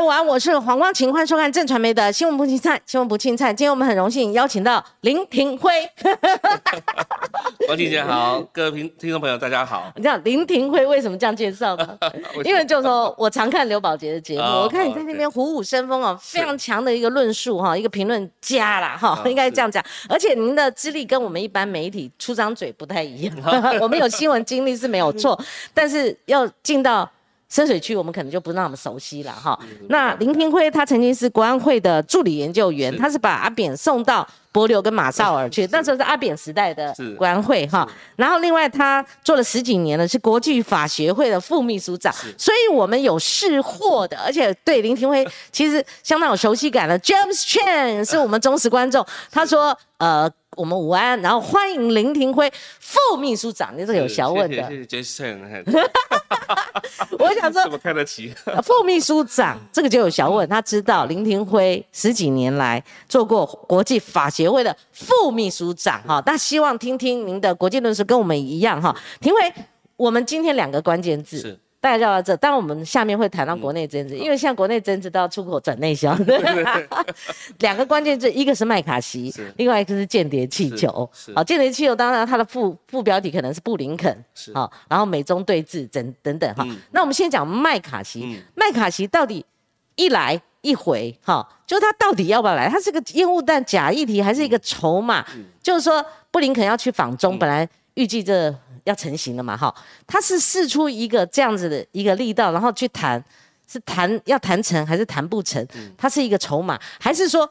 家午安，我是黄光晴，欢迎收看正传媒的新闻不青菜，新闻不青菜。今天我们很荣幸邀请到林廷辉。王静姐好，各位听听众朋友大家好。你知道林廷辉为什么这样介绍吗？因为就是说我常看刘宝杰的节目，哦我看你在那边虎虎生风哦，非常强的一个论述哈，一个评论家啦哈，哦应该这样讲。而且您的资历跟我们一般媒体出张嘴不太一样，我们有新闻经历是没有错，但是要进到。深水区我们可能就不那么熟悉了哈。那林廷辉他曾经是国安会的助理研究员，是他是把阿扁送到柏流跟马绍尔去，那时候是阿扁时代的是国安会哈。然后另外他做了十几年了，是国际法学会的副秘书长，所以我们有识货的，而且对林廷辉其实相当有熟悉感的。James Chen 是我们忠实观众，他说呃。我们午安，然后欢迎林廷辉副秘书长，你这个有小问的。谢谢 Jason，我想说怎，么看得起？副秘书长这个就有小问，他知道林廷辉十几年来做过国际法协会的副秘书长哈，那希望听听您的国际论述跟我们一样哈。廷辉，我们今天两个关键字是。大概就到这，当然我们下面会谈到国内政治，因为现在国内政治都要出口转内销。两个关键字，一个是麦卡锡，另外一个是间谍气球好，间谍气球当然它的副副标题可能是布林肯，是好，然后美中对峙等等等哈嗯。那我们先讲麦卡锡嗯，麦卡锡到底一来一回哈，就是他到底要不要来？他是个烟雾弹假议题，还是一个筹码？嗯就是说布林肯要去访中，本来预计这要成型了嘛，哈，他是试出一个这样子的一个力道，然后去谈，是谈要谈成还是谈不成？嗯它是一个筹码，还是说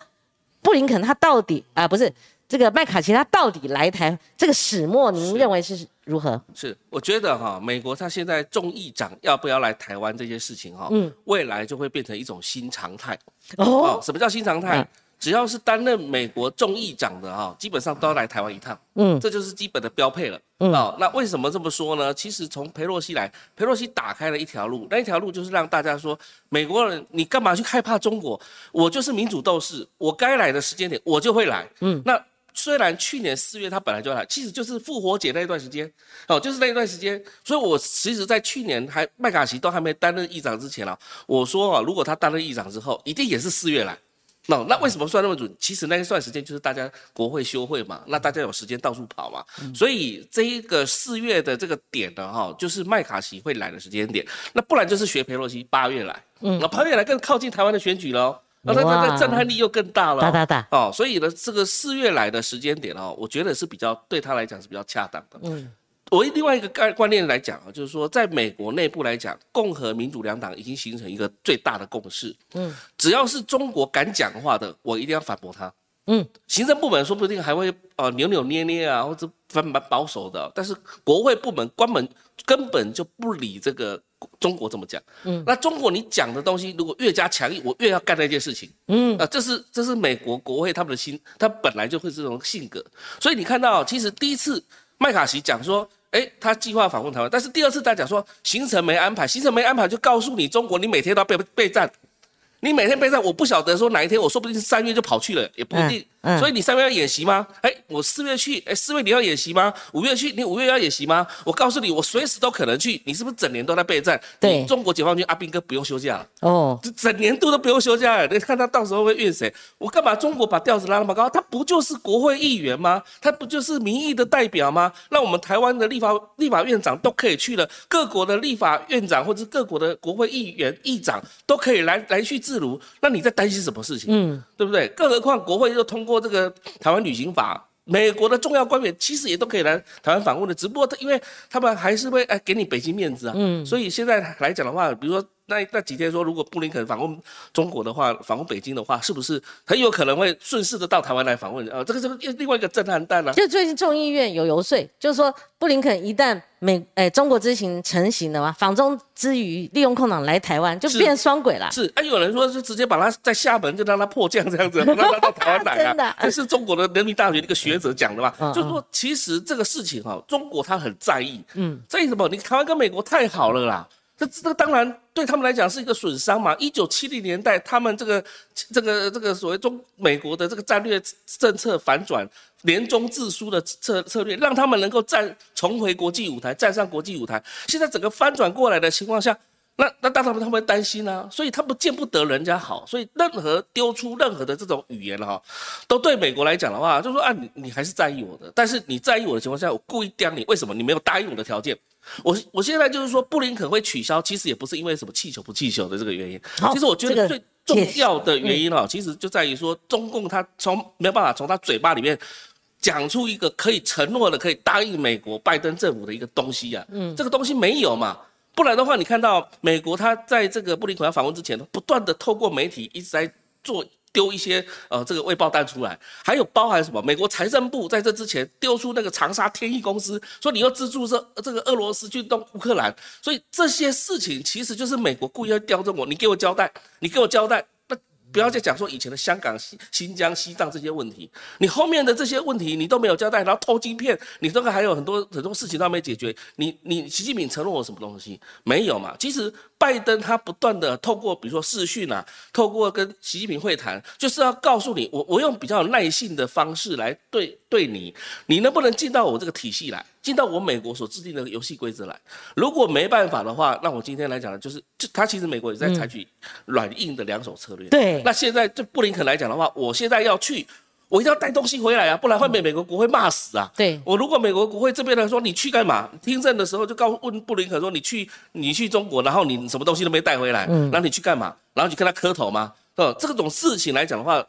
布林肯他到底啊、不是这个麦卡锡他到底来台这个始末，您认为是如何？是，我觉得哈，美国他现在众议长要不要来台湾这些事情哈，嗯未来就会变成一种新常态。哦哦，，什么叫新常态嗯？只要是担任美国众议长的哈，基本上都要来台湾一趟。嗯这就是基本的标配了。嗯哦，那为什么这么说呢？其实从佩洛西来，佩洛西打开了一条路，那一条路就是让大家说，美国人你干嘛去害怕中国？我就是民主斗士，我该来的时间点我就会来。嗯，那。虽然去年四月他本来就要来，其实就是复活节那一段时间，哦，就是那一段时间，所以我其实，在去年还麦卡锡都还没担任议长之前啊，我说啊，如果他担任议长之后，一定也是四月来。那、那为什么算那么准？其实那一段时间就是大家国会休会嘛，那大家有时间到处跑嘛，所以这一个四月的这个点呢，哈，就是麦卡锡会来的时间点。那不然就是学佩洛西八月来，嗯，那八月来更靠近台湾的选举喽，那那那哇那震撼力又更大了哦。大大大，哦，所以呢，这个四月来的时间点哦，我觉得是比较对他来讲是比较恰当的。嗯我另外一个概观念来讲啊，就是说，在美国内部来讲，共和民主两党已经形成一个最大的共识。嗯只要是中国敢讲话的，我一定要反驳他。嗯，行政部门说不定还会呃扭扭捏捏啊，或者反蛮保守的，但是国会部门关门根本就不理这个中国怎么讲。嗯，那中国你讲的东西如果越加强硬，我越要干那件事情。嗯啊，这是这是美国国会他们的心，他本来就会这种性格，所以你看到，其实第一次麦卡锡讲说，哎，他计划访问台湾，但是第二次他讲说行程没安排，行程没安排就告诉你中国，你每天都要备备战，你每天备战，我不晓得说哪一天，我说不定是三月就跑去了，也不一定。嗯所以你三月要演习吗？哎，我四月去，哎，四月你要演习吗？五月去，你五月要演习吗？我告诉你，我随时都可能去。你是不是整年都在备战？对中国解放军阿兵哥不用休假了。哦，这整年度都不用休假了，你看他到时候会怨谁？我干嘛中国把调子拉那么高？他不就是国会议员吗？他不就是民意的代表吗？那我们台湾的立法立法院长都可以去了，各国的立法院长或者是各国的国会议员议长都可以来来去自如。那你在担心什么事情？嗯对不对？更何况国会又通过这个台湾旅行法，美国的重要官员其实也都可以来台湾访问的，只不过他因为他们还是会哎给你北京面子啊，嗯。所以现在来讲的话，比如说那那几天说，如果布林肯访问中国的话，访问北京的话，是不是很有可能会顺势的到台湾来访问？呃，这个这个又另外一个震撼弹啊。就最近众议院有游说，就是说布林肯一旦美诶、中国之行成型了嘛，访中之余利用空档来台湾，就是变双轨了。是，啊，有人说是直接把他在厦门就让他迫降这样子，让他到台湾来 真的啊。这是中国的人民大学的一个学者讲的嘛嗯，就是说其实这个事情哈、中国他很在意，嗯，在意什么？你台湾跟美国太好了啦。这这当然对他们来讲是一个损伤嘛。一九七零年代，他们这个这个这个所谓中美国的这个战略政策反转、联中自苏的策策略，让他们能够站重回国际舞台，站上国际舞台。现在整个翻转过来的情况下，那那当然他们会担心啊，所以他们见不得人家好，所以任何丢出任何的这种语言哈，都对美国来讲的话，就说啊，你你还是在意我的，但是你在意我的情况下，我故意刁你，为什么你没有答应我的条件？我我现在就是说，布林肯会取消，其实也不是因为什么气球不气球的这个原因，其实我觉得最重要的原因哈，其实就在于说，中共他从没有办法从他嘴巴里面讲出一个可以承诺的、可以答应美国拜登政府的一个东西啊，嗯，这个东西没有嘛。不然的话，你看到美国他在这个布林肯要访问之前，不断的透过媒体一直在做丢一些呃这个未爆弹出来，还有包含什么？美国财政部在这之前丢出那个长沙天翼公司，说你要资助这这个俄罗斯去动乌克兰，所以这些事情其实就是美国故意要刁着我，你给我交代，你给我交代。不要再讲说以前的香港、新新疆、西藏这些问题，你后面的这些问题你都没有交代，然后偷金片，你这个还有很多很多事情都没解决。你你习近平承诺我什么东西？没有嘛？其实拜登他不断的透过比如说视讯啊，透过跟习近平会谈，就是要告诉你，我我用比较有耐性的方式来对对你，你能不能进到我这个体系来？进到我美国所制定的游戏规则来，如果没办法的话，那我今天来讲呢，就是就他其实美国也在采取软硬的两手策略。对，那现在就布林肯来讲的话，我现在要去，我一定要带东西回来啊，不然会被美国国会骂死啊。对，我如果美国国会这边来说你去干嘛？听证的时候就告问布林肯说你去你去中国，然后你什么东西都没带回来，嗯，然后你去干嘛？然后你跟他磕头吗？呃，这种事情来讲的话。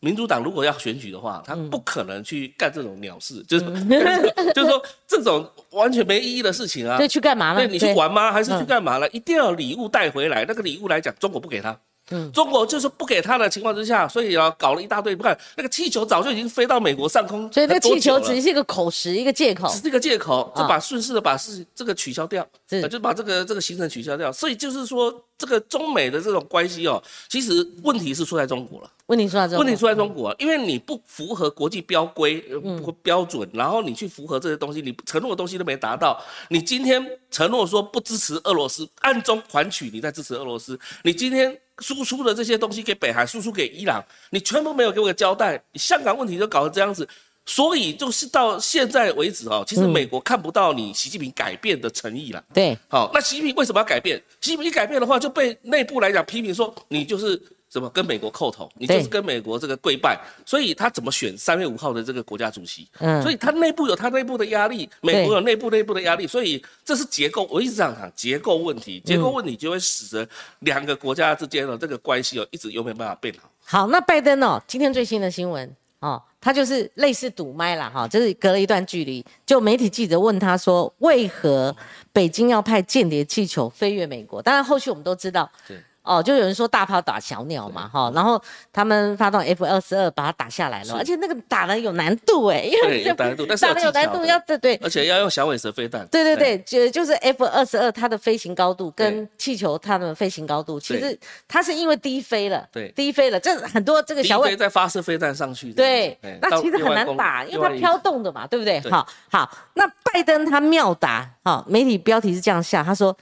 民主党如果要选举的话，他不可能去干这种鸟事，就是 就是说这种完全没意义的事情啊。对，去干嘛了？对你去玩吗？还是去干嘛了？一定要礼物带回来。那个礼物来讲，中国不给他。嗯，中国就是不给他的情况之下，所以啊，搞了一大堆。不看那个气球早就已经飞到美国上空，所以那个气球只是一个口实，一个借口，只是一个借口，就把顺势的把事这个取消掉，就把这个这个行程取消掉。所以就是说，这个中美的这种关系哦，其实问题是出在中国了。问题出在问题出在中国，因为你不符合国际标规标准，然后你去符合这些东西，你承诺的东西都没达到。你今天承诺说不支持俄罗斯，暗中还取你在支持俄罗斯。你今天输出的这些东西给北韩，输出给伊朗，你全部没有给我个交代。香港问题就搞成这样子，所以就是到现在为止哦，其实美国看不到你习近平改变的诚意了。对，好，那习近平为什么要改变？习近平一改变的话，就被内部来讲批评说你就是。怎么跟美国叩头？你就是跟美国这个跪拜，所以他怎么选三月五号的这个国家主席？嗯，所以他内部有他内部的压力，美国有内部内部的压力，所以这是结构。我一直这样讲，结构问题，结构问题就会使得两个国家之间的这个关系哦，一直又没有办法变好？好，那拜登哦，今天最新的新闻哦，他就是类似堵麦了哈，就是隔了一段距离，就媒体记者问他说，为何北京要派间谍气球飞越美国？当然后续我们都知道。对。哦，就有人说大炮打小鸟嘛，哈，然后他们发动 F 二十二把它打下来了，而且那个打的有难度哎，对，有难度，但是有难度，要对对，而且要用小尾蛇飞弹，对对对，就就是 F 二十二它的飞行高度跟气球它的飞行高度，其实它是因为低飞了，对，低飞了，这很多这个小尾在发射飞弹上去，对，那其实很难打，因为它飘动的嘛，对不对？好，好，那拜登他妙答，好，媒体标题是这样下，他说，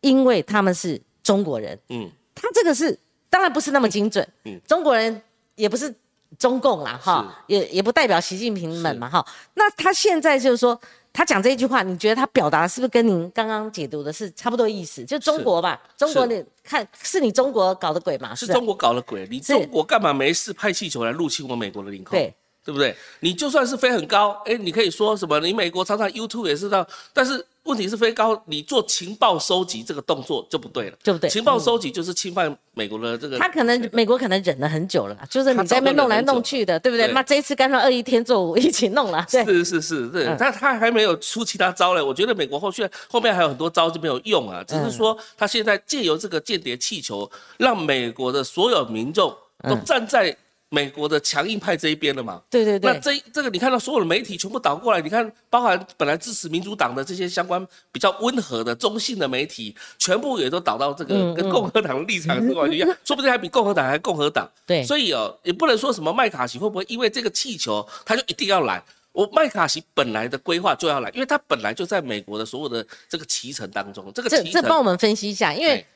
因为他们是中国人，嗯。他这个是当然不是那么精准，嗯，中国人也不是中共啦，哈，也也不代表习近平们嘛，哈。那他现在就是说，他讲这一句话，你觉得他表达是不是跟您刚刚解读的是差不多意思？就中国吧，中国你看是你中国搞的鬼嘛？是中国搞的鬼，你中国干嘛没事派气球来入侵我美国的领空？对，对不对？你就算是飞很高，哎，你可以说什么？你美国常常 YouTube 也是这样，但是。问题是飞高，你做情报收集这个动作就不对了，对不对？情报收集就是侵犯美国的这个。他可能美国可能忍了很久了，就是你在那边弄来弄去的，对不对？那这一次干脆二一天做五一起弄了。是是是，对，他他还没有出其他招嘞。我觉得美国后续后面还有很多招就没有用啊，只是说他现在借由这个间谍气球，让美国的所有民众都站在。美国的强硬派这一边了嘛？对对对。那这这个你看到所有的媒体全部倒过来，你看包含本来支持民主党的这些相关比较温和的中性的媒体，全部也都倒到这个跟共和党的立场是完全一样，说不定还比共和党还共和党。对。所以哦，也不能说什么麦卡锡会不会因为这个气球他就一定要来。我麦卡锡本来的规划就要来，因为他本来就在美国的所有的这个骑程当中。这个这这帮我们分析一下，因为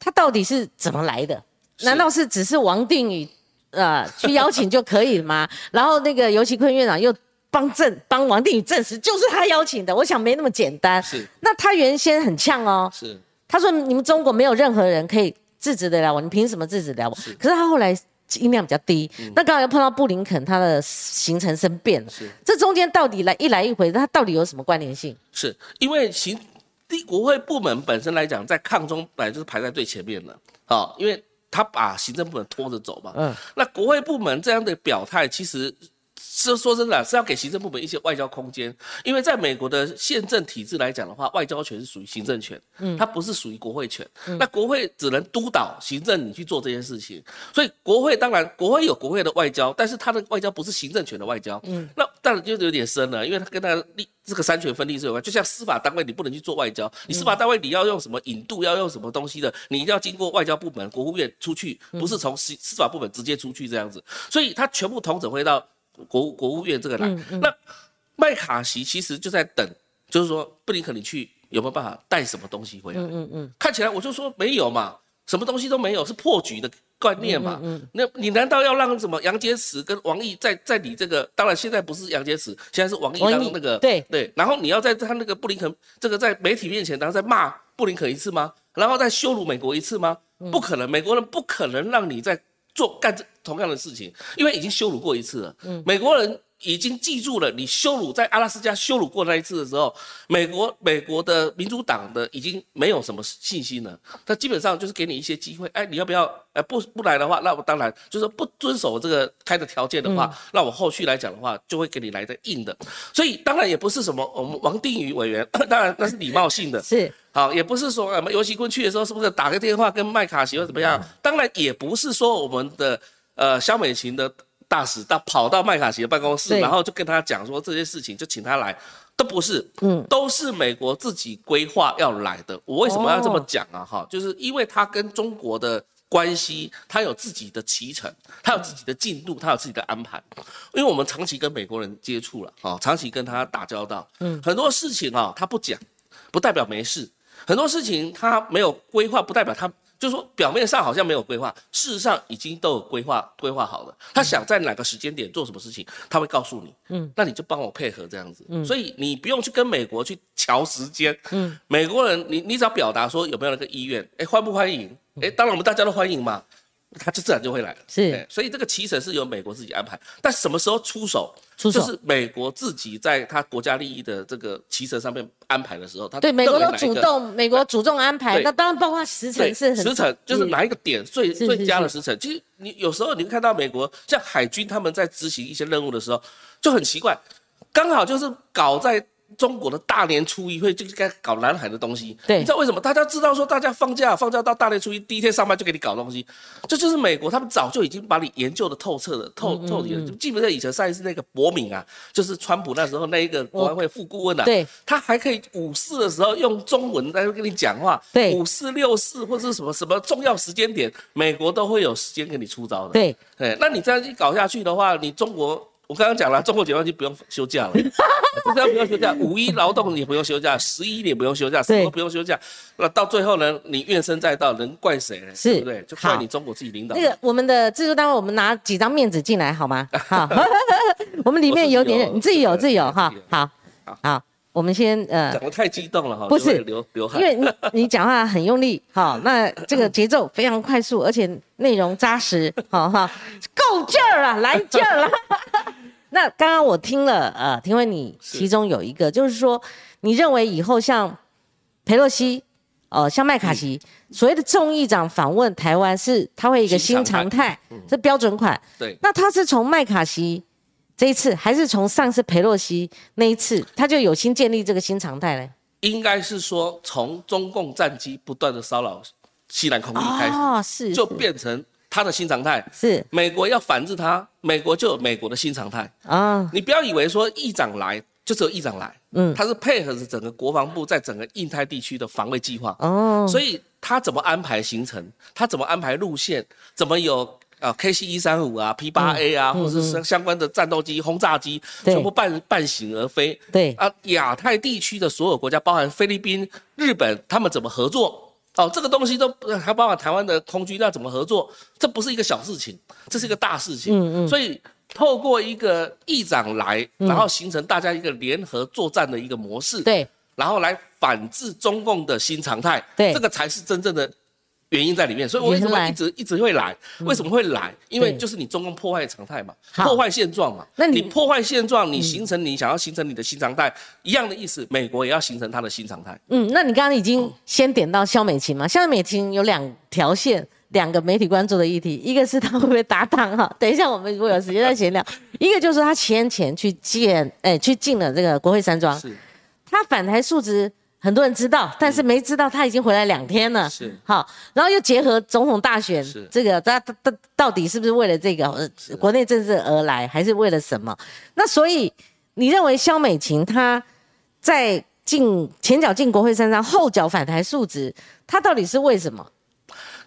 他到底是怎么来的？难道是只是王定宇？呃，去邀请就可以了吗？然后那个尤其坤院长又帮证帮王定宇证实，就是他邀请的。我想没那么简单。是，那他原先很呛哦。是。他说你们中国没有任何人可以制止得了我，你凭什么制止得了我？可是他后来音量比较低，那刚好又碰到布林肯，他的行程生变了，是这中间到底来一来一回，他到底有什么关联性？是因为行第国会部门本身来讲，在抗中本来就是排在最前面的，哦、因为他把行政部门拖着走嘛。嗯，那国会部门这样的表态，其实是说真的啊是要给行政部门一些外交空间，因为在美国的宪政体制来讲的话，外交权是属于行政权，嗯，它不是属于国会权。那国会只能督导行政你去做这件事情，所以国会当然国会有国会的外交，但是它的外交不是行政权的外交，嗯，那当然就有点深了，因为它跟它的立这个三权分立是有关，就像司法单位你不能去做外交，你司法单位你要用什么引渡，要用什么东西的，你一定要经过外交部门、国务院出去，不是从司司法部门直接出去这样子，所以他全部统整回到国务国务院这个来。那麦卡锡其实就在等，就是说布林肯你去有没有办法带什么东西回来？嗯嗯嗯，看起来我就说没有嘛，什么东西都没有，是破局的观念嘛。嗯嗯那你难道要让什么杨洁篪跟王毅在在你这个？当然现在不是杨洁篪，现在是王毅当那个对对，然后你要在他那个布林肯这个在媒体面前，然后再骂布林肯一次吗？然后再羞辱美国一次吗？嗯不可能，美国人不可能让你在做干这同样的事情，因为已经羞辱过一次了。嗯美国人已经记住了你羞辱在阿拉斯加羞辱过那一次的时候，美国美国的民主党的已经没有什么信心了。他基本上就是给你一些机会，哎，你要不要？哎，不不来的话，那我当然就是不遵守这个开的条件的话，那我后续来讲的话，就会给你来的硬的。所以当然也不是什么我们王定宇委员，当然那是礼貌性的，是好，也不是说我们尤其坤去的时候是不是打个电话跟麦卡锡或怎么样？当然也不是说我们的呃肖美琴的大使到跑到麦卡锡的办公室，然后就跟他讲说这些事情，就请他来，都不是，嗯，都是美国自己规划要来的。我为什么要这么讲啊？哈，就是因为他跟中国的。关系，他有自己的脐程，他有自己的进度，他有自己的安排。因为我们长期跟美国人接触了，哈，长期跟他打交道，嗯，很多事情啊，他不讲，不代表没事。很多事情他没有规划，不代表他就是说表面上好像没有规划，事实上已经都有规划规划好了。他想在哪个时间点做什么事情，他会告诉你，嗯，那你就帮我配合这样子，嗯，所以你不用去跟美国去瞧时间，嗯，美国人你你只要表达说有没有那个意愿，哎，欢不欢迎，哎，当然我们大家都欢迎嘛。他就自然就会来了，是。所以这个骑程是由美国自己安排，但什么时候出手，出手就是美国自己在他国家利益的这个骑程上面安排的时候，他对美国都主动，美国主动安排，对。那当然包括时辰，是很时辰就是哪一个点最是最佳的时辰。其实你有时候你会看到美国像海军他们在执行一些任务的时候，就很奇怪，刚好就是搞在中国的大年初一会就该搞南海的东西。对你知道为什么？大家知道说大家放假放假到大年初一第一天上班就给你搞东西，这就是美国他们早就已经把你研究的透彻的透嗯透底了。就记不记得以前上一次那个博敏啊，就是川普那时候那一个国安会副顾问啊，对，他还可以五四的时候用中文在跟你讲话，对五四六四或者是什么什么重要时间点，美国都会有时间给你出招的。对，对，那你这样一搞下去的话，你中国。我刚刚讲了，中国解放军不用休假了，不要不用休假，五一劳动也不用休假，十一也不用休假，什么都不用休假。那到最后呢，你怨声载道，能怪谁呢？是对不对？就怪你中国自己领导。那个我们的制作单位，我们拿几张面子进来好吗？好，我们里面有点，你自己有自己有哈。好，好，我们先呃讲，的太激动了哈，不是流流汗因。为你你讲话很用力，好，那这个节奏非常快速，而且内容扎实，好哈，够劲儿了，来劲儿了。那刚刚我听了，呃，听闻你其中有一个，就是说，你认为以后像佩洛西，呃，像麦卡锡，所谓的众议长访问台湾是，他会一个新常态，是标准款。对，那他是从麦卡锡这一次，还是从上次佩洛西那一次，他就有心建立这个新常态嘞？应该是说从中共战机不断的骚扰西南空域开始，哦，是就是变成他的新常态。是美国要反制他，美国就有美国的新常态。啊，你不要以为说议长来就只有议长来，嗯，他是配合着整个国防部在整个印太地区的防卫计划，哦，所以他怎么安排行程，他怎么安排路线，怎么有。啊，KC 一三五啊，P 八 A 啊，或者是相相关的战斗机、轰炸机，全部半半醒而飞。对，啊，亚太地区的所有国家，包含菲律宾、日本，他们怎么合作？哦，这个东西都呃还包含台湾的空军要怎么合作？这不是一个小事情，这是一个大事情。嗯嗯所以透过一个议长来，然后形成大家一个联合作战的一个模式，对，然后来反制中共的新常态，对这个才是真正的原因在里面。所以我为什么一直一直会来？为什么会来？因为就是你中共破坏常态嘛，破坏现状嘛。那你你破坏现状，你形成你想要形成你的新常态，一样的意思。美国也要形成它的新常态。嗯，那你刚刚已经先点到肖美琴嘛？肖美琴有两条线，两个媒体关注的议题，一个是她会不会搭档哈？等一下我们如果有时间再闲聊。一个就是她先前去见，哎，去进了这个国会山庄，是她反台述职，很多人知道，但是没知道他已经回来两天了。是好，然后又结合总统大选是，这个他他他到底是不是为了这个呃国内政治而来，还是为了什么？那所以你认为肖美琴她在进前脚进国会山上，后脚反台述职，她到底是为什么？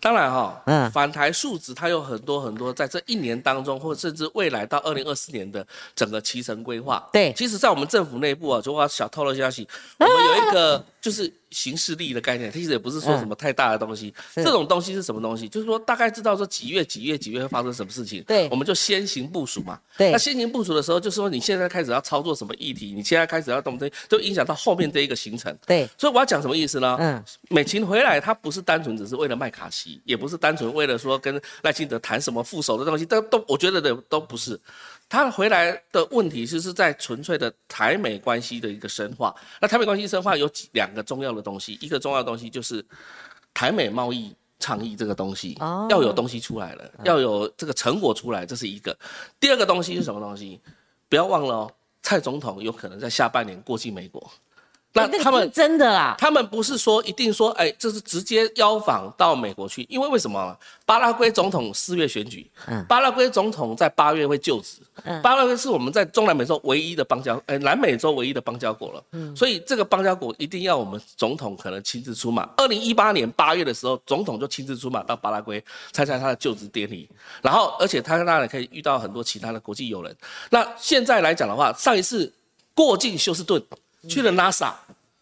当然哈、嗯。反台数值它有很多很多，在这一年当中，或甚至未来到二零二四年的整个期程规划。对。其实，在我们政府内部啊，就我小透露消息，我们有一个就是行事力的概念，其实也不是说什么太大的东西。是这种东西是什么东西？就是说大概知道说几月几月几月会发生什么事情，对我们就先行部署嘛。对那先行部署的时候，就是说你现在开始要操作什么议题，你现在开始要动这，就影响到后面这一个行程。对，所以我要讲什么意思呢？嗯，美琴回来，她不是单纯只是为了麦卡锡，也不是单纯为了说跟赖清德谈什么副手的东西，都都我觉得的都不是。她回来的问题就是在纯粹的台美关系的一个深化。那台美关系深化有几两个重要的东西，一个重要的东西就是台美贸易倡议这个东西，哦要有东西出来了，要有这个成果出来，这是一个。第二个东西是什么东西？不要忘了哦，蔡总统有可能在下半年过境美国。那他们真的啦，他们不是说一定说，哎，这是直接邀访到美国去，因为为什么？巴拉圭总统四月选举，嗯巴拉圭总统在八月会就职，嗯巴拉圭是我们在中南美洲唯一的邦交，哎，南美洲唯一的邦交国了，嗯所以这个邦交国一定要我们总统可能亲自出马。二零一八年八月的时候，总统就亲自出马到巴拉圭参加他的就职典礼，然后而且他当然可以遇到很多其他的国际友人。那现在来讲的话，上一次过境休斯顿去了 NASA。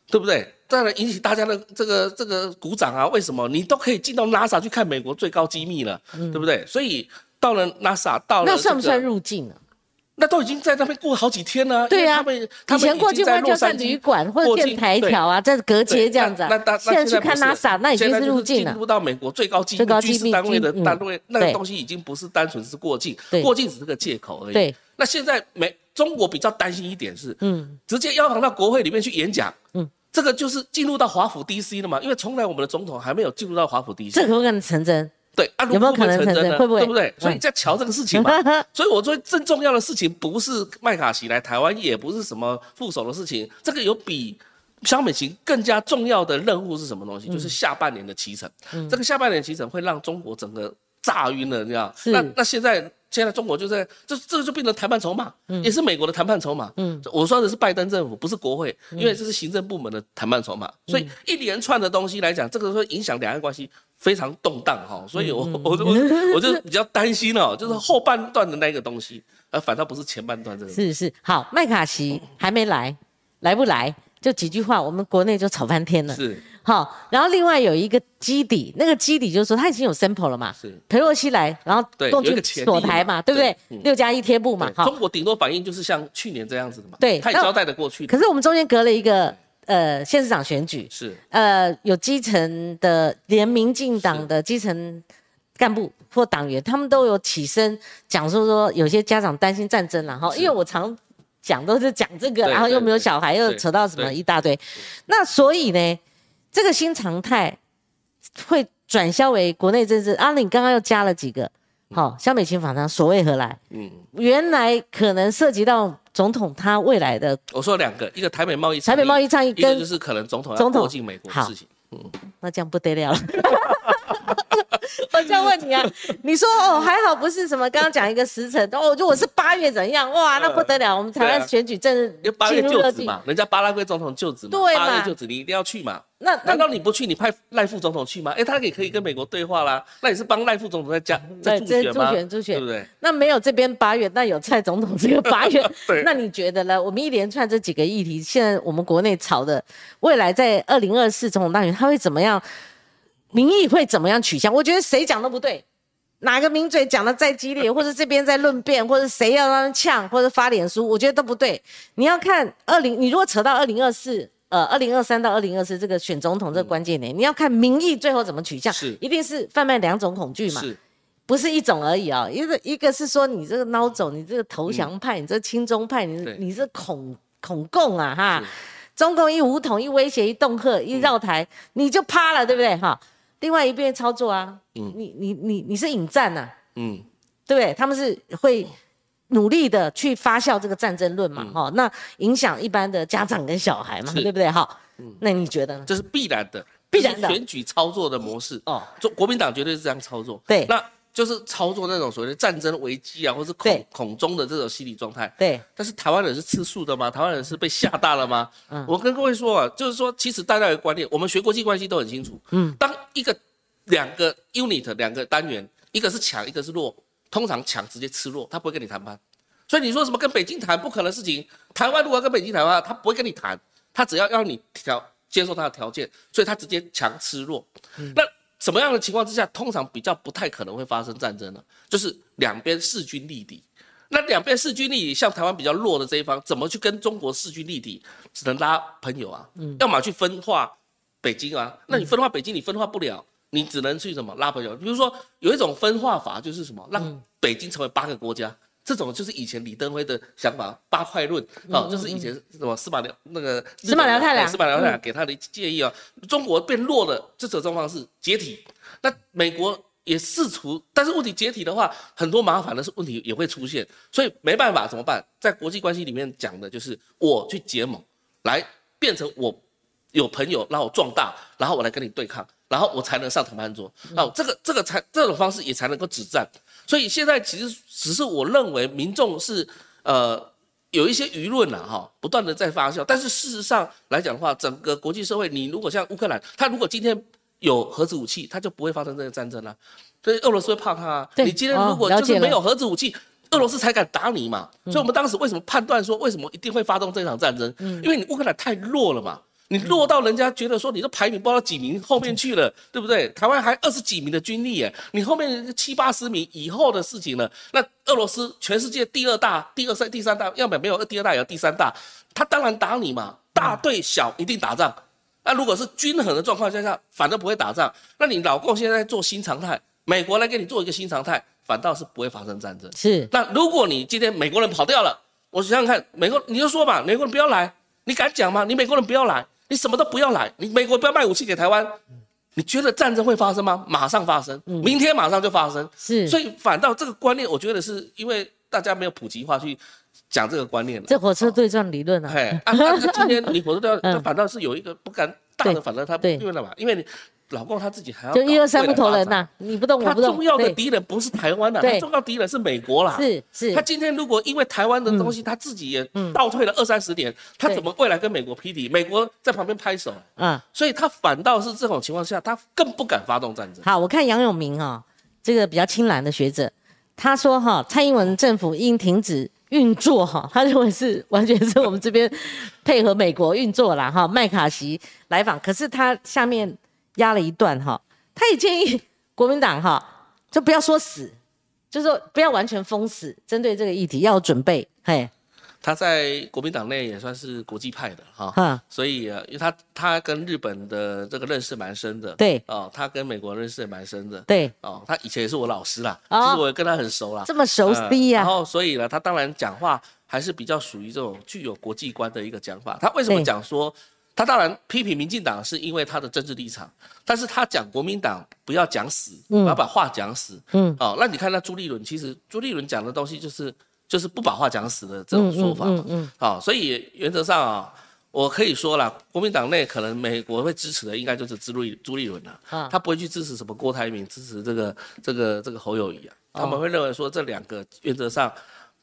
对不对？当然引起大家的这个这个鼓掌啊！为什么你都可以进到 NASA 去看美国最高机密了，对不对？所以到了 NASA，到了、这个、那算不算入境呢？那都已经在那边过好几天了。对啊他们以前过境外就洛杉矶在旅馆或者建台条啊，在隔街这样子啊那那那。现在去看不是 NASA，那已经是入境了。进入到美国最高机最高机密密军事单位的单位，那个东西已经不是单纯是过境，过境只是个借口而已。对，那现在美中国比较担心一点是，嗯，直接邀访到国会里面去演讲，嗯嗯，这个就是进入到华府 DC 了嘛，因为从来我们的总统还没有进入到华府 DC。这可不可能成真？对啊，有没有可能会成真呢？成真会不会对不对？嗯所以你在瞧这个事情嘛。所以我说最重要的事情不是麦卡锡来台湾，也不是什么副手的事情，这个有比肖美琴更加重要的任务是什么东西？就是下半年的骑程。这个下半年骑程会让中国整个炸晕了，你知道？是那那现在现在中国就在这这个就变成谈判筹码，也是美国的谈判筹码。嗯，我说的是拜登政府，不是国会，因为这是行政部门的谈判筹码，所以一连串的东西来讲，这个会影响两岸关系。非常动荡哈，所以我我我我就比较担心哦，就是后半段的那个东西，而反倒不是前半段这个。是是，好，麦卡锡还没来，来不来？就几句话，我们国内就吵翻天了。是好，然后另外有一个基底，那个基底就是说他已经有 sample 了嘛，是，裴洛西来，然后对共军有一个锁台嘛，对不对六加一贴布嘛。中国顶多反应就是像去年这样子的嘛，对那他也交代的过去。可是我们中间隔了一个呃县市长选举，是。呃，有基层的，连民进党的基层干部或党员，他们都有起身讲说说，有些家长担心战争了哈，是。因为我常讲都是讲这个，然后又没有小孩，又扯到什么一大堆，那所以呢，这个新常态会转销为国内政治。阿、啊、你刚刚又加了几个，好、肖美琴访谈所谓何来？嗯，原来可能涉及到总统他未来的我说两个，一个台美贸易，台美贸易倡议一个就是可能总统要过境美国的事情。嗯那这样不得了了。我就问你啊，你说哦还好不是什么，刚刚讲一个时辰哦，就我是八月怎样哇，那不得了，我们台湾选举正因为八月就职嘛，人家巴拉圭总统就职嘛，对嘛八月就职，你一定要去嘛。那难那道你不去，你派赖副总统去吗？哎，他也可以跟美国对话啦。那你是帮赖副总统在加在助这助选吗？选助选对不对？那没有这边八月，那有蔡总统这个八月对，那你觉得呢？我们一连串这几个议题，现在我们国内吵的，未来在二零二四总统大选，他会怎么样？民意会怎么样取向？我觉得谁讲都不对，哪个名嘴讲的再激烈，或者这边在论辩，或者谁要让人呛，或者发脸书，我觉得都不对。你要看二零，你如果扯到二零二四呃，二零二三到二零二四这个选总统这个关键点，你要看民意最后怎么取向，是。一定是贩卖两种恐惧嘛，是。不是一种而已啊、一个一个是说你这个孬种，你这个投降派，你这亲中派，你对。你是恐恐共啊哈。是，中共一武统一威胁一恫吓一绕台，你就趴了，对不对？哈？另外一边操作啊，嗯你你你你是引战呐、嗯对不对？他们是会努力的去发酵这个战争论嘛，哈、那影响一般的家长跟小孩嘛，对不对？哈，嗯那你觉得呢？这是必然的，必然的选举操作的模式。哦，中国民党绝对是这样操作。对那就是操作那种所谓的战争危机啊，或是恐恐中的这种心理状态。对，但是台湾人是吃素的吗？台湾人是被吓大了吗？嗯我跟各位说啊，就是说，其实大家有个观念，我们学国际关系都很清楚。嗯，当一个两个 unit 两个单元，一个是强，一个是弱，通常强直接吃弱，他不会跟你谈判。所以你说什么跟北京谈不可能的事情，台湾如果要跟北京谈的话，他不会跟你谈，他只要要你条接受他的条件，所以他直接强吃弱。那什么样的情况之下，通常比较不太可能会发生战争呢？就是两边势均力敌。那两边势均力敌，像台湾比较弱的这一方，怎么去跟中国势均力敌？只能拉朋友啊，要么去分化北京啊。那你分化北京，你分化不了，你只能去什么拉朋友？比如说有一种分化法，就是什么让北京成为八个国家。这种就是以前李登辉的想法，八块论啊，就是以前什么司马辽那个司马辽太郎哎司马辽太郎给他的建议啊，中国变弱了，这种状况是解体。那美国也试图，但是问题解体的话，很多麻烦的是问题也会出现，所以没办法怎么办？在国际关系里面讲的就是我去结盟，来变成我有朋友让我壮大，然后我来跟你对抗，然后我才能上谈判桌。哦，这个这个才这种方式也才能够止战。所以现在其实只是我认为民众是呃有一些舆论呐哈，不断的在发酵，但是事实上来讲的话，整个国际社会，你如果像乌克兰，他如果今天有核子武器，他就不会发生这个战争了、所以俄罗斯会怕他啊。你今天哦如果就是没有核子武器。俄罗斯才敢打你嘛，所以我们当时为什么判断说为什么一定会发动这场战争？因为你乌克兰太弱了嘛，你落到人家觉得说你都排名不知道几名后面去了，对不对？台湾还二十几名的军力耶，你后面七八十名以后的事情了。那俄罗斯全世界第二大、第二三、第三大，要么没有第二大也有第三大，他当然打你嘛，大对小一定打仗。那如果是均衡的状况下下，反正不会打仗。那你老共现在在做新常态，美国来给你做一个新常态，反倒是不会发生战争。是那如果你今天美国人跑掉了，我想想看，美国你就说吧，美国人不要来，你敢讲吗？你美国人不要来，你什么都不要来，你美国不要卖武器给台湾，你觉得战争会发生吗？马上发生，明天马上就发生。是，所以反倒这个观念，我觉得是因为大家没有普及化去讲这个观念了。这火车对撞理论啊，哎，啊，啊今天你火车掉，嗯那反倒是有一个不敢大对的，反正他对因为什么？因为你老公他自己还要就一二三不投人呐，你不动我他不动，重要的对敌人不是台湾呐，对他重要敌人是美国啦。是是他今天如果因为台湾的东西，他自己也倒退了二三十年，他怎么未来跟美国匹敌？美国在旁边拍手，嗯。所以他反倒是这种情况下，他更不敢发动战争。好，我看杨永明哈、这个比较青蓝的学者，他说哈、蔡英文政府应停止运作哈、他认为是完全是我们这边配合美国运作啦哈、麦卡锡来访，可是他下面压了一段哈、他也建议国民党哈、就不要说死，就是说不要完全封死，针对这个议题要有准备，嘿，他在国民党内也算是国际派的哈，哈，所以呃因为他他跟日本的这个认识蛮深的，对。哦，他跟美国认识也蛮深的，对，哦，他以前也是我老师啦，哦。其实我也跟他很熟啦，这么熟呃悉呀、然后所以呢，他当然讲话还是比较属于这种具有国际观的一个讲法。他为什么对。讲说？他当然批评民进党是因为他的政治立场，但是他讲国民党不要讲死，不要把话讲死。嗯，哦，那你看那朱立伦，其实朱立伦讲的东西就是就是不把话讲死的这种说法嘛。嗯嗯好、所以原则上啊、我可以说了，国民党内可能美国会支持的应该就是朱立朱立伦了、啊。他不会去支持什么郭台铭，支持这个这个这个侯友谊啊，哦。他们会认为说这两个原则上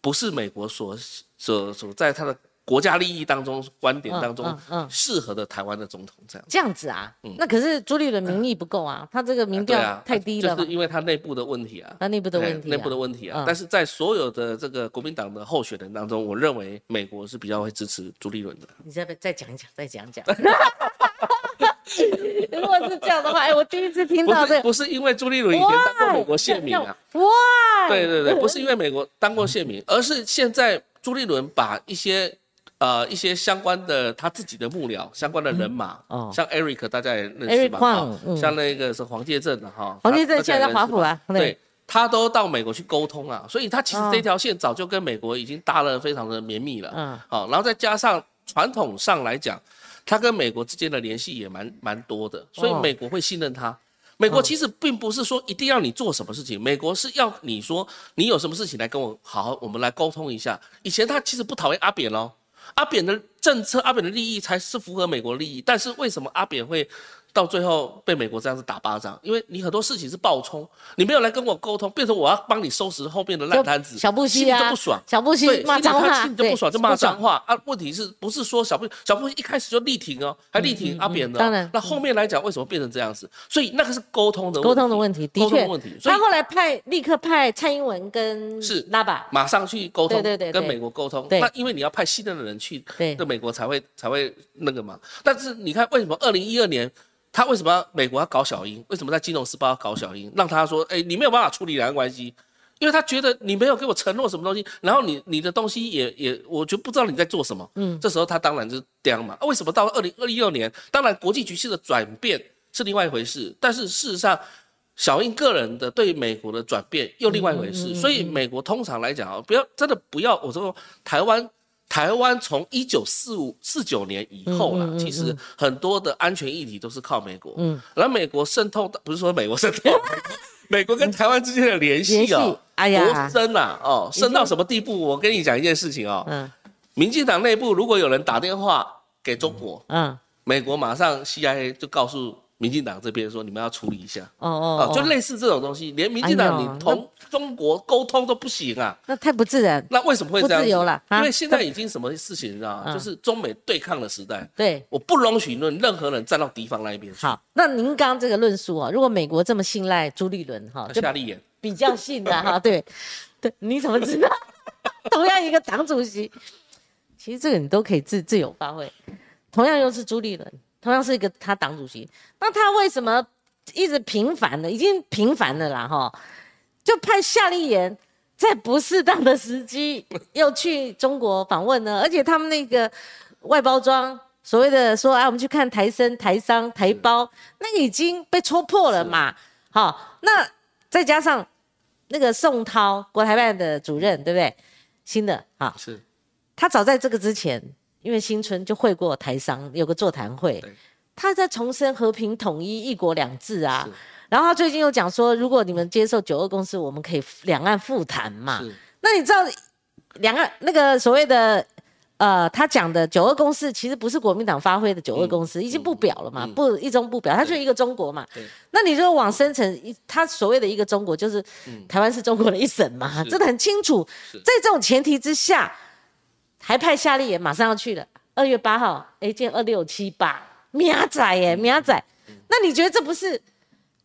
不是美国所所所在他的国家利益当中观点当中嗯嗯嗯适合的台湾的总统这样。这样子啊，那可是朱立伦民意不够啊，他这个民调太低了嘛就是，因为他内部的问题啊。他内部的问题、内部的问题啊。嗯但是在所有的这个国民党的候选人当中，我认为美国是比较会支持朱立伦的。你再再讲一讲，再讲讲。如果是这样的话，哎，我第一次听到这个。不是因为朱立伦以前当过美国县民啊，哇，对对对，不是因为美国当过县民，而是现在朱立伦把一些呃一些相关的他自己的幕僚、相关的人马，哦。像 Eric 大家也认识 Eric 吧嗯。像那个是黄介正的哈，黄介正现在在华府啊，对，他都到美国去沟通啊，所以他其实哦。这条线早就跟美国已经搭了非常的绵密了。嗯。好、然后再加上传统上来讲，他跟美国之间的联系也蛮蛮多的，所以哦美国会信任他。美国其实并不是说一定要你做什么事情，美国是要你说你有什么事情来跟我好好，我们来沟通一下。以前他其实不讨厌阿扁哦，阿扁的政策、阿扁的利益才是符合美国利益，但是为什么阿扁会到最后被美国这样子打巴掌？因为你很多事情是爆冲，你没有来跟我沟通，变成我要帮你收拾后面的烂摊子，小布希啊就不爽。小布希骂脏话，心里就不爽，就骂脏。话啊。问题是不是说小布小布一开始就力挺哦，还力挺阿扁的哦、嗯当然那后面来讲为什么变成这样子？所以那个是沟通的沟通的问题，的确沟通的，问题。所以他后来派立刻派蔡英文跟是拉巴，马上去沟通，对对对对跟美国沟通。那因为你要派信任的人去，对对美国才会才会那个嘛。但是你看，为什么二零一二年他为什么要美国要搞小英？为什么在金融时报要搞小英？让他说，哎，你没有办法处理两岸关系。因为他觉得你没有给我承诺什么东西，然后你你的东西也也，我就不知道你在做什么。嗯，这时候他当然就是刁嘛。啊为什么到二零二一六年，当然国际局势的转变是另外一回事，但是事实上，小英个人的对美国的转变又另外一回事。所以美国通常来讲啊，不要真的不要我说台湾。台湾从一九四五四九年以后啦，其实很多的安全议题都是靠美国，嗯，然后美国渗透到，不是说美国渗透，美国跟台湾之间的联系联系哦，哎呀。多深啊，哦，深到什么地步？我跟你讲一件事情哦，嗯。民进党内部如果有人打电话给中国，嗯，美国马上 CIA 就告诉民进党这边说，你们要处理一下，哦哦哦，就类似这种东西，连民进党你同中国沟通都不行啊。那太不自然，那为什么会这样自由了啊因为现在已经什么事情你知道吗？嗯 就是中美对抗的时代，对。我不容许论任何人站到敌方那一边去。好，那您刚刚这个论述啊，如果美国这么信赖朱立伦哈，就夏立言，比较信的哈，对，对，你怎么知道？同样一个党主席，其实这个你都可以自自由发挥。同样又是朱立伦，同样是一个他党主席，那他为什么一直频繁的，已经频繁了啦哈，就派夏立言在不适当的时机 又去中国访问呢？而且他们那个外包装。所谓的说，啊，我们去看台生、台商、台胞，那个已经被戳破了嘛。好，那再加上那个宋涛，国台办的主任，对不对？新的啊，是他早在这个之前，因为新春就会过台商，有个座谈会，他在重申和平统一、一国两制啊。然后他最近又讲说，如果你们接受九二共识，我们可以两岸复谈嘛。那你知道两岸那个所谓的呃，他讲的九二共识其实不是国民党发挥的九二共识，已经不表了嘛，嗯不一中不表，它就一个中国嘛。那你就往深层，一他所谓的一个中国，就是台湾是中国的一省嘛，这很清楚。在这种前提之下，还派夏立言马上要去了，二月八号，哎，见二六七八，明仔耶，明仔。那你觉得这不是？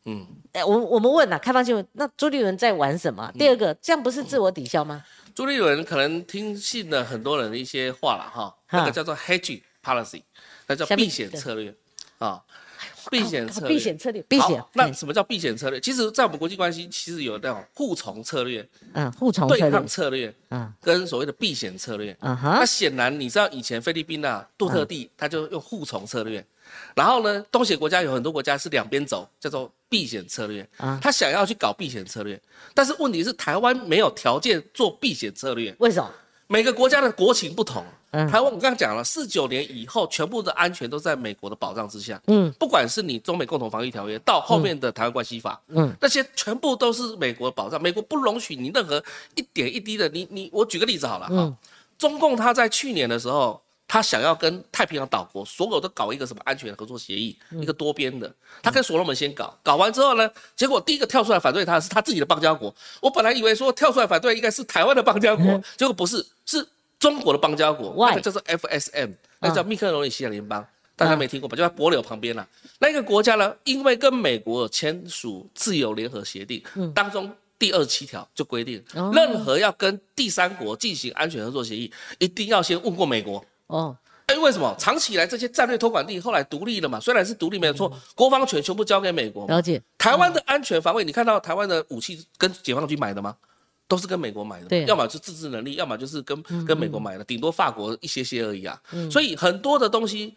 嗯，哎，我我们问了，开放新闻，那朱立伦在玩什么？第二个，这样不是自我抵消吗？朱立伦可能听信了很多人的一些话了哈，那个叫做 hedge policy，那叫避险策略啊，避险策略，避险策略，避险好。那嗯什么叫避险策略？其实，在我们国际关系，其实有那种互从策略、嗯，互从对抗，策略，嗯跟所谓的避险策略。嗯哼那哼，显然，你知道以前菲律宾啊，杜特地他就用互从策略，然后呢，东协国家有很多国家是两边走，叫做避险策略啊。他想要去搞避险策略，但是问题是台湾没有条件做避险策略。为什么？每个国家的国情不同，嗯台湾我刚刚讲了，四九年以后，全部的安全都在美国的保障之下。嗯不管是你中美共同防御条约，到后面的台湾关系法，嗯那些全部都是美国保障，美国不容许你任何一点一滴的，你你我举个例子好了哈，嗯中共他在去年的时候。他想要跟太平洋岛国所有都搞一个什么安全合作协议，嗯一个多边的。他跟所罗门先搞，搞完之后呢，结果第一个跳出来反对他的是他自己的邦交国。我本来以为说跳出来反对应该是台湾的邦交国，结果不是，是中国的邦交国？那个叫做 FSM，那个叫密克罗尼西亚联邦。大家没听过吧？就在帛琉旁边啦。那个国家呢，因为跟美国有签署自由联合协定，当中第二十七条就规定，哦任何要跟第三国进行安全合作协议，一定要先问过美国。哦，哎，为什么？长期以来这些战略托管地后来独立了嘛？虽然是独立没有错，国防权全部交给美国。了解。台湾的安全防卫，你看到台湾的武器跟解放军买的吗？都是跟美国买的，要么是自制能力，要么就是跟跟美国买的，顶多法国一些些而已啊。嗯所以很多的东西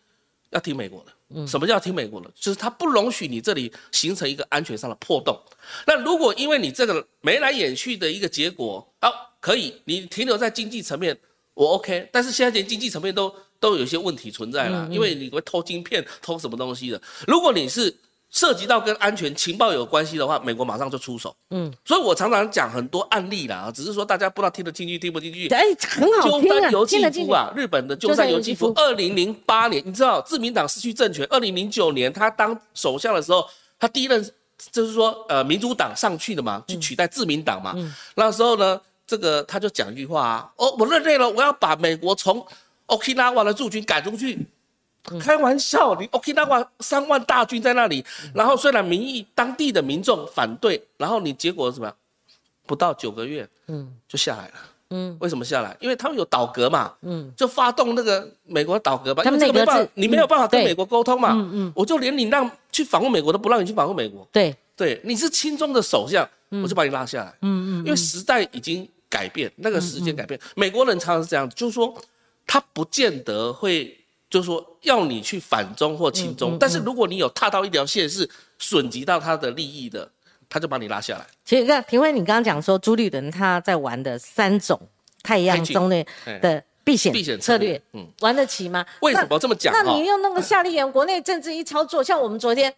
要听美国的。什么叫听美国的？就是它不容许你这里形成一个安全上的破洞。那如果因为你这个眉来眼去的一个结果，好，可以，你停留在经济层面，我 OK，但是现在连经济层面都都有一些问题存在了，因为你会偷晶片、偷什么东西的。如果你是涉及到跟安全情报有关系的话，美国马上就出手。嗯，所以我常常讲很多案例啦，只是说大家不知道听得进去听不进去。哎，很好鸠听啊，山由纪听得进去。夫啊，日本的鸠山由纪夫，二零零八年，你知道自民党失去政权，二零零九年他当首相的时候，他第一任就是说呃民主党上去的嘛，去取代自民党嘛。那时候呢，这个他就讲一句话啊，哦，我认累了，我要把美国从 Okinawa 的驻军赶出去。开玩笑，你 Okinawa 三万大军在那里，然后虽然民意当地的民众反对，然后你结果怎么？样？不到九个月，嗯，就下来了。嗯，为什么下来？因为他们有倒戈嘛，嗯，就发动那个美国倒戈吧，他们因为这个没办法你没有办法跟美国沟通嘛，嗯嗯，我就连你让去访问美国都不让你去访问美国，对，对，你是亲中的首相，我就把你拉下来。嗯嗯，因为时代已经改变，那个时间改变。美国人常常是这样，就是说他不见得会，就是说要你去反中或亲中，但是如果你有踏到一条线是损及到他的利益的，他就把你拉下来。其实看庭辉，你刚刚讲说朱立伦他在玩的三种太阳中的哎的避险避险策略，嗯玩得起吗？为什么这么讲？那你用那个夏立言国内政治一操作，像我们昨天，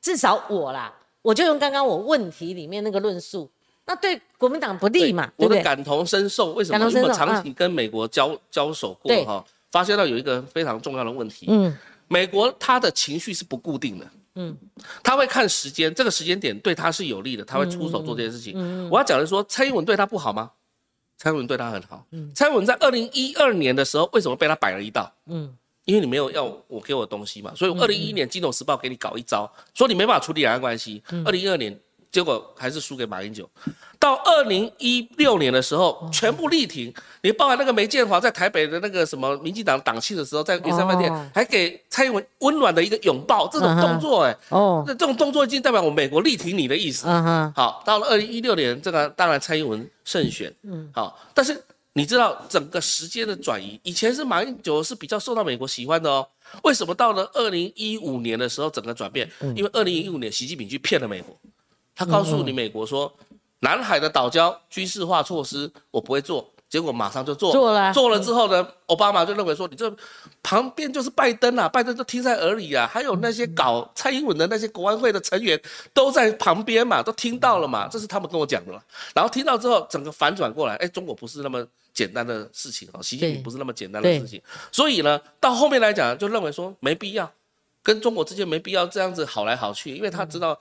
至少我啦，我就用刚刚我问题里面那个论述，那对国民党不利嘛，对对？我的感同身受，为什么？我长期跟美国交交手过对哈，发现到有一个非常重要的问题。嗯美国他的情绪是不固定的，嗯，他会看时间，这个时间点对他是有利的，他会出手做这件事情。我要讲的是说，蔡英文对他不好吗？蔡英文对他很好。蔡英文在二零一二年的时候，为什么被他摆了一道？嗯因为你没有要我给我东西嘛，所以我二零一一年《金融时报》给你搞一招，说你没办法处理两岸关系。二零一二年，结果还是输给马英九。到二零一六年的时候，全部力挺，你包含那个梅建华在台北的那个什么民进党党庆的时候，在圆山饭店哦。还给蔡英文温暖的一个拥抱，这种动作、哎、哦，那这种动作已经代表我美国力挺你的意思。嗯哼，好，到了二零一六年，这个当然蔡英文胜选，嗯，好，但是你知道整个时间的转移，以前是马英九是比较受到美国喜欢的哦，为什么到了二零一五年的时候整个转变？因为二零一五年习近平去骗了美国，他告诉你美国说，南海的岛礁军事化措施我不会做。结果马上就做。做了。做了之后呢，奥巴马就认为说，你这旁边就是拜登啊，拜登都听在耳里啊，还有那些搞蔡英文的那些国安会的成员都在旁边嘛，都听到了嘛，这是他们跟我讲的了。然后听到之后，整个反转过来，哎，中国不是那么简单的事情啊，习近平不是那么简单的事情，所以呢，到后面来讲，就认为说没必要跟中国之间没必要这样子好来好去，因为他知道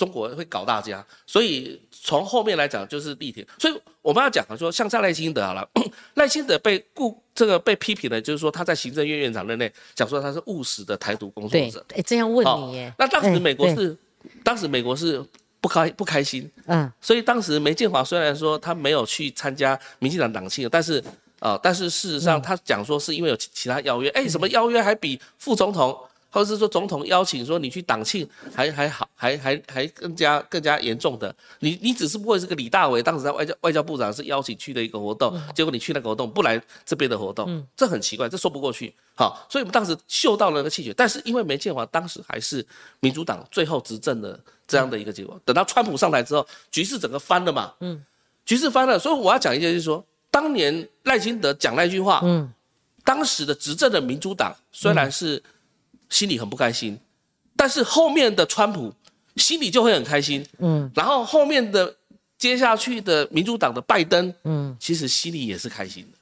中国会搞大家，所以从后面来讲就是力挺。所以我们要讲说，像像赖清德好了，赖清德被顾这个被批评的，就是说他在行政院院长任内讲说他是务实的台独工作对者。，哎，这样问你耶，那当时美国是，当时美国是不开不开心，嗯。所以当时梅建华虽然说他没有去参加民进党党庆，但是呃，但是事实嗯。上他讲说是因为有其其他邀约，哎、什么邀约还比副总统或者是说总统邀请说你去党庆还还好，还还还更加更加严重的，你你只是不过是个李大为当时在外交外交部长是邀请去的一个活动，嗯。结果你去那个活动不来这边的活动，这很奇怪，这说不过去。好，所以我们当时嗅到了那个气血，但是因为梅建华当时还是民主党最后执政的这样的一个结果，等到川普上台之后，局势整个翻了嘛，嗯，局势翻了，所以我要讲一件就是说，当年赖清德讲那句话，嗯。当时的执政的民主党虽然是心里很不开心，但是后面的川普心里就会很开心，嗯然后后面的接下去的民主党的拜登，嗯，其实心里也是开心的。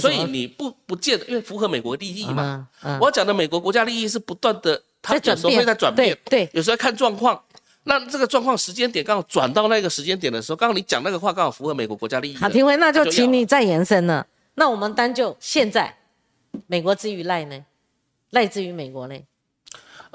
所以你不不见得，因为符合美国利益嘛。嗯嗯我要讲的美国国家利益是不断的，它有时候会在转变，对对有时候看状况。那这个状况时间点刚好转到那个时间点的时候，刚好你讲那个话刚好符合美国国家利益。好，庭辉，那就要请你再延伸了。那我们单就现在，美国之于赖呢？赖之于美国呢？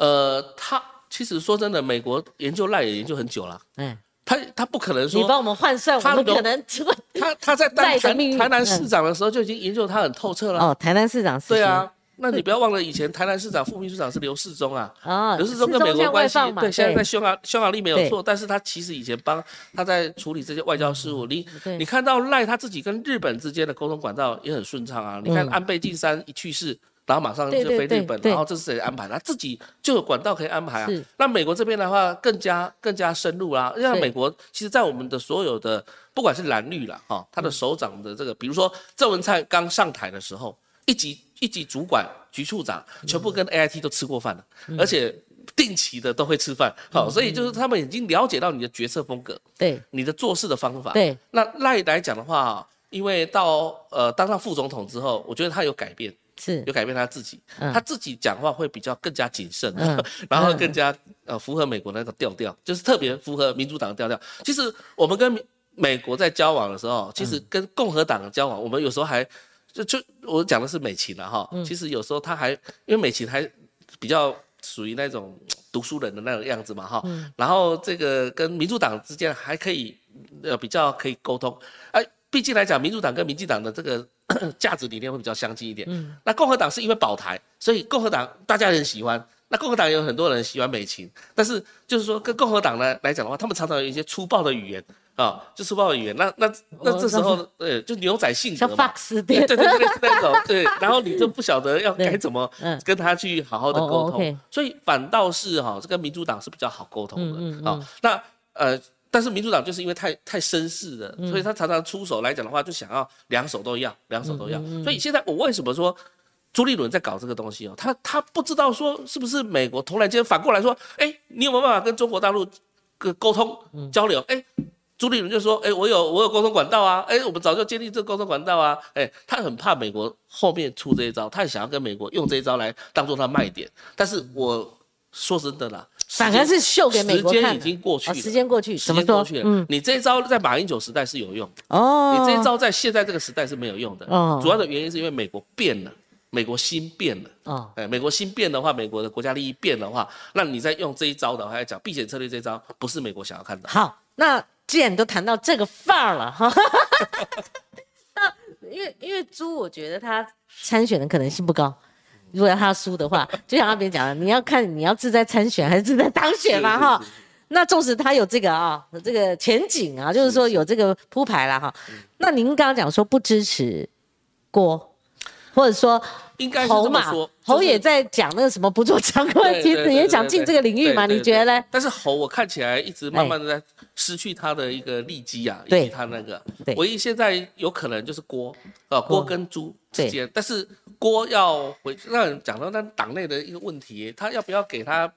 呃，他其实说真的，美国研究赖也研究很久了，嗯，他他不可能说你帮我们换算，我他都们可能 他他在当台台南市长的时候就已经研究他很透彻了。哦，台南市长是对啊，那你不要忘了，以前台南市长、副秘书长是刘世忠啊。啊，刘世忠跟美国关系，对，现在在匈牙匈牙利没有对错，但是他其实以前帮他在处理这些外交事务。你你看到赖他自己跟日本之间的沟通管道也很顺畅啊。你看安倍晋三一去世，然后马上就飞日本，然后这是谁安排？他自己就有管道可以安排啊。那美国这边的话更加更加深入啦，因为美国其实，在我们的所有的不管是蓝绿啦，哈，他的首长的这个，比如说郑文灿刚上台的时候，一级一级主管、局处长全部跟 AIT 都吃过饭了，而且定期的都会吃饭，好，所以就是他们已经了解到你的决策风格，对。你的做事的方法。对，那赖来讲的话，因为到呃当上副总统之后，我觉得他有改变，是。有改变他自己，嗯。他自己讲话会比较更加谨慎，嗯 然后更加呃符合美国那个调调，就是特别符合民主党的调调。其实我们跟美美国在交往的时候，其实嗯。跟共和党的交往，我们有时候还就就我讲的是美琴了哈，嗯。其实有时候他还因为美琴还比较属于那种读书人的那种样子嘛哈，嗯。然后这个跟民主党之间还可以呃比较可以沟通，哎，毕竟来讲，民主党跟民进党的这个价值理念会比较相近一点。嗯，那共和党是因为保台，所以共和党大家也很喜欢。那共和党也有很多人喜欢美琴，但是就是说跟共和党呢来讲的话，他们常常有一些粗暴的语言啊，就粗暴的语言。那那那这时候，呃，就牛仔性像格嘛，Fox 对对对对那种 对，然后你就不晓得要该怎么嗯跟他去好好的哦沟通，所以反倒是哈，这个民主党是比较好沟通嗯嗯的啊。那呃，但是民主党就是因为太太绅士了，嗯所以他常常出手来讲的话，就想要两手都要，两手都要。嗯所以现在我为什么说朱立伦在搞这个东西哦？他他不知道说是不是美国突然间反过来说，哎，你有没有办法跟中国大陆个沟通嗯交流？哎。朱立伦就说：“哎、我有我有沟通管道啊，哎、我们早就建立这个沟通管道啊，哎、他很怕美国后面出这一招，他也想要跟美国用这一招来当做他卖点。但是我说真的啦，反而是秀给美国时间已经过去了，时间过去，时怎么说间过去？了。嗯，你这一招在马英九时代是有用，哦，你这一招在现在这个时代是没有用的。哦主要的原因是因为美国变了，美国心变了。哦，哎，美国心变的话，美国的国家利益变的话，那你再用这一招的话要讲，避险策略这一招不是美国想要看的。好，那既然你都谈到这个范儿了哈，那 因为因为朱，我觉得他参选的可能性不高。如果要他输的话，就像阿扁讲的，你要看你要志在参选还是志在当选嘛哈。那纵使他有这个啊，有这个前景啊，就是说有这个铺排了哈。那您刚刚讲说不支持郭，或者说应该是这么说，，侯就是也在讲那个什么不做常规对题子，也想进这个领域嘛？你觉得呢？但是侯我看起来一直慢慢的在失去他的一个利基啊，以对及他那个对唯一现在有可能就是郭啊郭跟朱之间，但是郭要回让人讲到那党内的一个问题，他要不要给他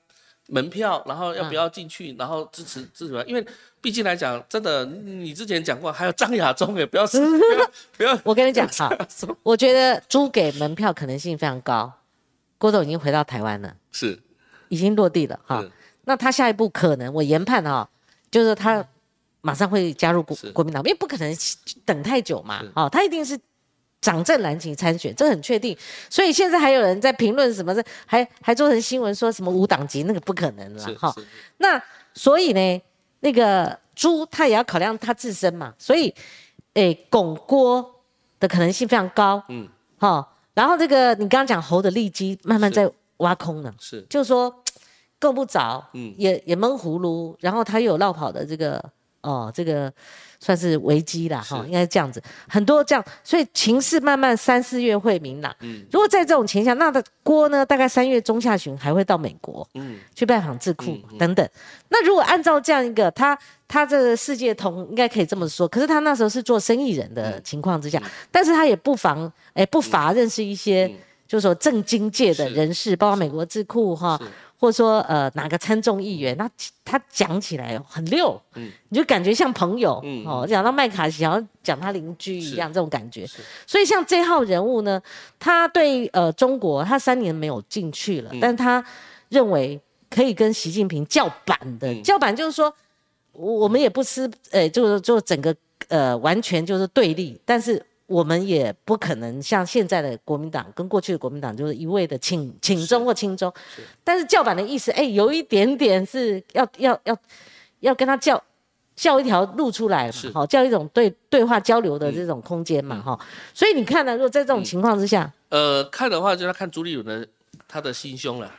门票，然后要不要进去，然后支持支持他，因为毕竟来讲，真的你之前讲过，还有张亚中也不要 不要不要，我跟你讲哈，我觉得租给门票可能性非常高。郭总已经回到台湾了，是。已经落地了哈。那他下一步可能，我研判哈，就是他马上会加入国国民党，因为不可能等太久嘛，哦，他一定是掌政蓝旗参选，这很确定。所以现在还有人在评论什么的，还还做成新闻说什么无党籍，那个不可能了哈。那所以呢，那个朱他也要考量他自身嘛，所以，诶，巩郭的可能性非常高，嗯。哈、然后这个你刚刚讲侯的利基慢慢在挖空呢，是。就是说够不着，嗯。也也闷葫芦，然后他又有绕跑的这个哦，这个算是危机啦哈，是应该是这样子，很多这样，所以情势慢慢三四月会明朗。嗯如果在这种情况下，那的郭呢，大概三月中下旬还会到美国，嗯去拜访智库嗯嗯等等。那如果按照这样一个他他这个世界同应该可以这么说，可是他那时候是做生意人的情况之下，但是他也不妨哎不乏认识一些。嗯就是说政经界的人士，包括美国智库哈是，或者说呃哪个参众议员，那他讲起来很溜，嗯。你就感觉像朋友、嗯。哦，讲到麦卡锡，好像讲他邻居一样，是。这种感觉。所以像这号人物呢，他对呃中国，他三年没有进去了，嗯。但他认为可以跟习近平叫板的，嗯。叫板就是说，我我们也不是呃，就是就整个呃完全就是对立，但是。我们也不可能像现在的国民党跟过去的国民党，就是一味的请请中或亲中，但是叫板的意思，哎，有一点点是要要要要跟他叫叫一条路出来嘛，好，叫一种对对话交流的这种空间嘛，哈、所以你看呢，如果在这种情况之下，呃，看的话就要看朱立伦的他的心胸了，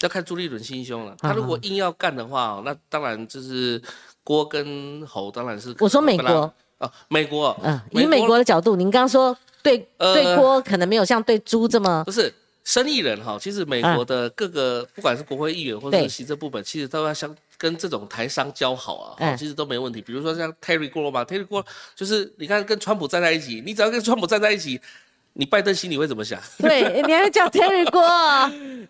要看朱立伦心胸了。他如果硬要干的话哦，那当然就是郭跟侯，当然是我说美国，啊，美国，嗯，以美国的角度，您刚刚说对、呃对锅可能没有像对猪这么不是生意人哈，其实美国的各个不管是国会议员或者是行政部门，其实都要相跟这种台商交好啊，其实都没问题。比如说像 Terry Gro 嘛，Terry Gro 就是你看跟川普站在一起，你只要跟川普站在一起，你拜登心里会怎么想？对，你还叫 Terry 郭，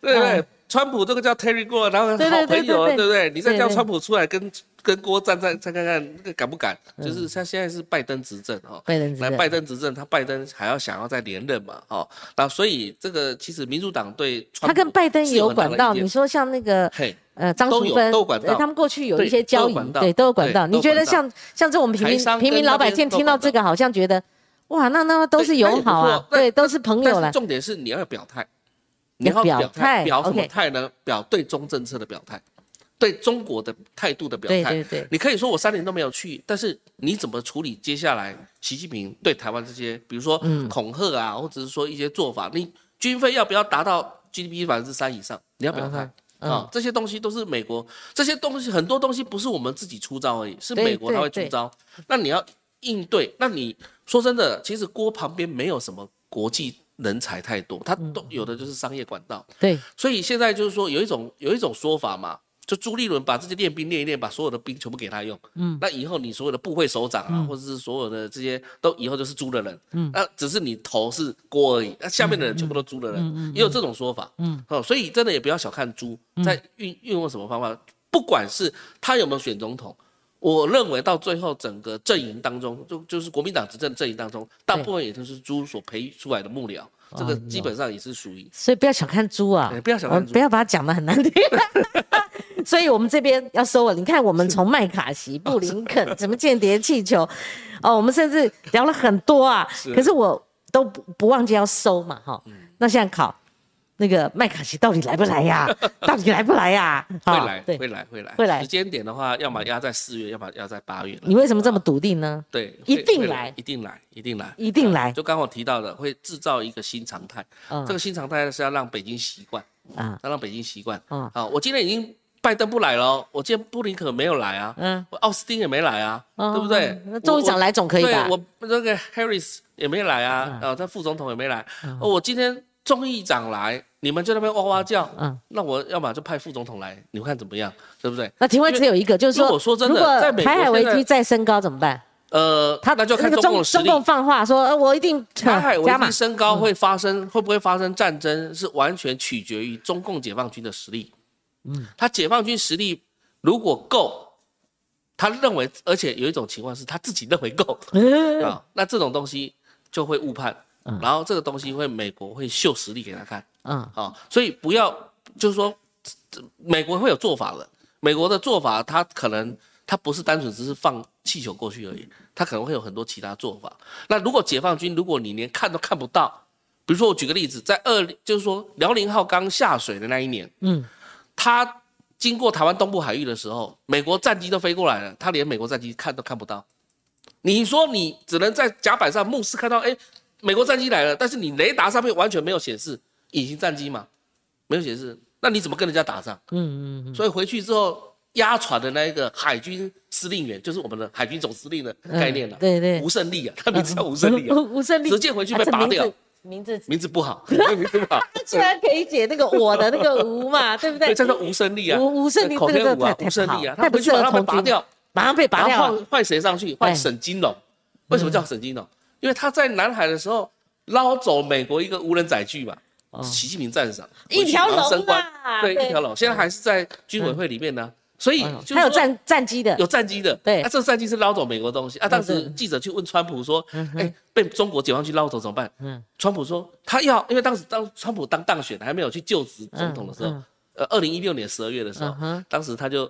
对不对？川普这个叫 Terry Gro，然后好朋友啊，对不对？你再叫川普出来跟跟郭站站再看看那个敢不敢？嗯就是他现在是拜登执政哈，拜登执政拜登执政，他拜登还要想要再连任嘛，哦，那所以这个其实民主党对川他跟拜登也有管道。你说像那个嘿，呃张淑芬，都有管道对他们过去有一些交易对，都有管道。你觉得像像这种平民平民老百姓听到这个，好像觉得哇，那那都是友好啊对，都是朋友了但是。重点是你要表态，你要要表表态态，表什么态呢？表对中政策的表态，对中国的态度的表态。对对对，你可以说我三年都没有去，但是你怎么处理接下来习近平对台湾这些，比如说嗯恐吓啊，或者是说一些做法，你军费要不要达到 GDP 百分之三以上？你要表态。啊、这些东西都是美国，这些东西很多东西不是我们自己出招而已，是美国他会出招。那你要应对，那你说真的，其实郭旁边没有什么国际人才太多，他都有的就是商业管道。对，所以现在就是说有一种有一种说法嘛，就朱立伦把这些练兵练一练，把所有的兵全部给他用。嗯，那以后你所有的部会首长啊，或者是所有的这些都以后就是猪的人。嗯，那只是你头是锅而已，那下面的人全部都猪的人，也有这种说法。嗯，哦，所以真的也不要小看猪，在运运用什么方法，不管是他有没有选总统。我认为到最后，整个阵营当中，就就是国民党执政阵营当中，大部分也都是猪所培育出来的幕僚，这个基本上也是属于所以不要小看猪啊哎，不要小看猪呃不要把它讲的很难听。所以我们这边要收了。你看，我们从麦卡锡、布林肯、什么间谍气球，哦，我们甚至聊了很多啊。是可是我都不不忘记要收嘛，哈、嗯那现在考那个麦卡锡到底来不来呀？到底来不来呀？会哈来，对，会来，会来。会来时间点的话，要么压在四月，要么压在八月。你为什么这么笃定呢？对，一定来一定来，一定来，一定来就刚刚我提到的，会制造一个新常态。嗯这个新常态是要让北京习惯，啊，要让北京习惯。啊好，我今天已经拜登不来了哦，我今天布林肯没有来啊，嗯，奥斯汀也没来啊，哦对不对？那众议长来总可以吧对，我那个 Harris 也没来啊，啊，他副总统也没来。哦，我今天众议长来，你们就在那边哇哇叫，嗯那我要么就派副总统来，你们看怎么样？对不对？那题外只有一个，就是说，如果说真的如果在台海危机再升高怎么办？呃，他那就要看那个中共。中共放话说，呃我一定台海危机。升高会发生，会不会发生战争，是完全取决于中共解放军的实力。嗯，他解放军实力如果够，他认为，而且有一种情况是他自己认为够嗯 啊，那这种东西就会误判，然后这个东西会美国会秀实力给他看。嗯，啊，所以不要就是说，这美国会有做法的，美国的做法他可能他不是单纯只是放气球过去而已，他可能会有很多其他做法。那如果解放军如果你连看都看不到，比如说我举个例子，在二就是说辽宁号刚下水的那一年，嗯，他经过台湾东部海域的时候，美国战机都飞过来了，他连美国战机看都看不到。你说你只能在甲板上目视看到，哎，美国战机来了，但是你雷达上面完全没有显示隐形战机嘛，没有显示，那你怎么跟人家打仗？嗯嗯嗯，所以回去之后，压船的那一个海军司令员，就是我们的海军总司令的概念了、嗯对对吴胜利啊，他名字叫吴胜利啊，吴胜利直接回去被拔掉，啊名字名字不好，名字不好，居然可以解那个我的那个吴嘛，对不对对，？叫做吴胜利啊，吴吴胜利口天吴吴胜利啊，他不适合他回去马上被拔掉，马上被拔掉换换谁上去？换沈金龙。为什么叫沈金龙？因为他在南海的时候捞走美国一个无人载具嘛，习近平赞赏，一条龙官。啊，对，一条龙，现在还是在军委会里面呢。所以就是说还有战战机的，有战机的，对。那，这个战机是捞走美国东西。啊。当时记者去问川普说，哎，被中国解放军捞走怎么办？嗯。川普说他要，因为当时当川普当当选还没有去就职总统的时候嗯嗯，呃，二零一六年十二月的时候当时他就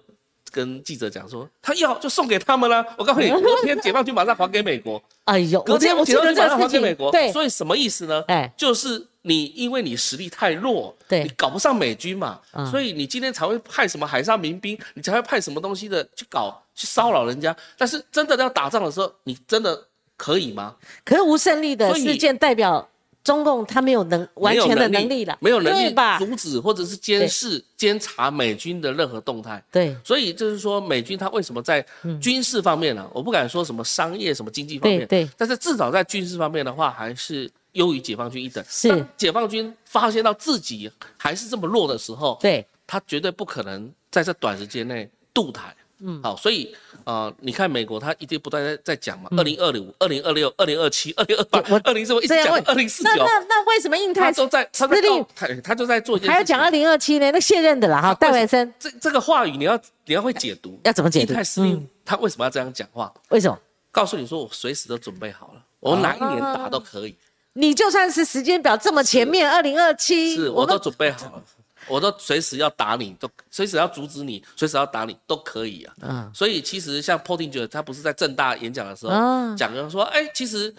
跟记者讲说，他要就送给他们了。我告诉你，隔天解放军马上还给美国，哎呦，隔天解放军马上还，给美国。对，所以什么意思呢？哎，就是你因为你实力太弱，对你搞不上美军嘛，嗯所以你今天才会派什么海上民兵，你才会派什么东西的去搞去骚扰人家。但是真的要打仗的时候，你真的可以吗？可是吴胜利的事件代表中共他没有能完全的能力了，没有能力吧？阻止或者是监视、监察美军的任何动态。对所以就是说，美军他为什么在军事方面呢、我不敢说什么商业、什么经济方面，对但是至少在军事方面的话，还是优于解放军一等。是解放军发现到自己还是这么弱的时候，对，他绝对不可能在这短时间内渡台。嗯，好，所以呃，你看美国，他一定不断在在讲嘛，二零二五、二零二六、二零二七、二零二八我、二零这样问讲二零四九，那那那为什么印太都在他在司令他他就在做一件还要讲二零二七呢？那卸任的啦哈，戴维森。这这个话语你要你要会解读，要怎么解读？印太司令、嗯。他为什么要这样讲话？为什么？告诉你说，我随时都准备好了，我哪一年打都可以，你就算是时间表这么前面，二零二七，是我都准备好了，我都随时要打你，都随时要阻止你，随时要打你都可以啊。嗯所以其实像 Pottinger 他不是在正大演讲的时候啊讲的说，哎，其实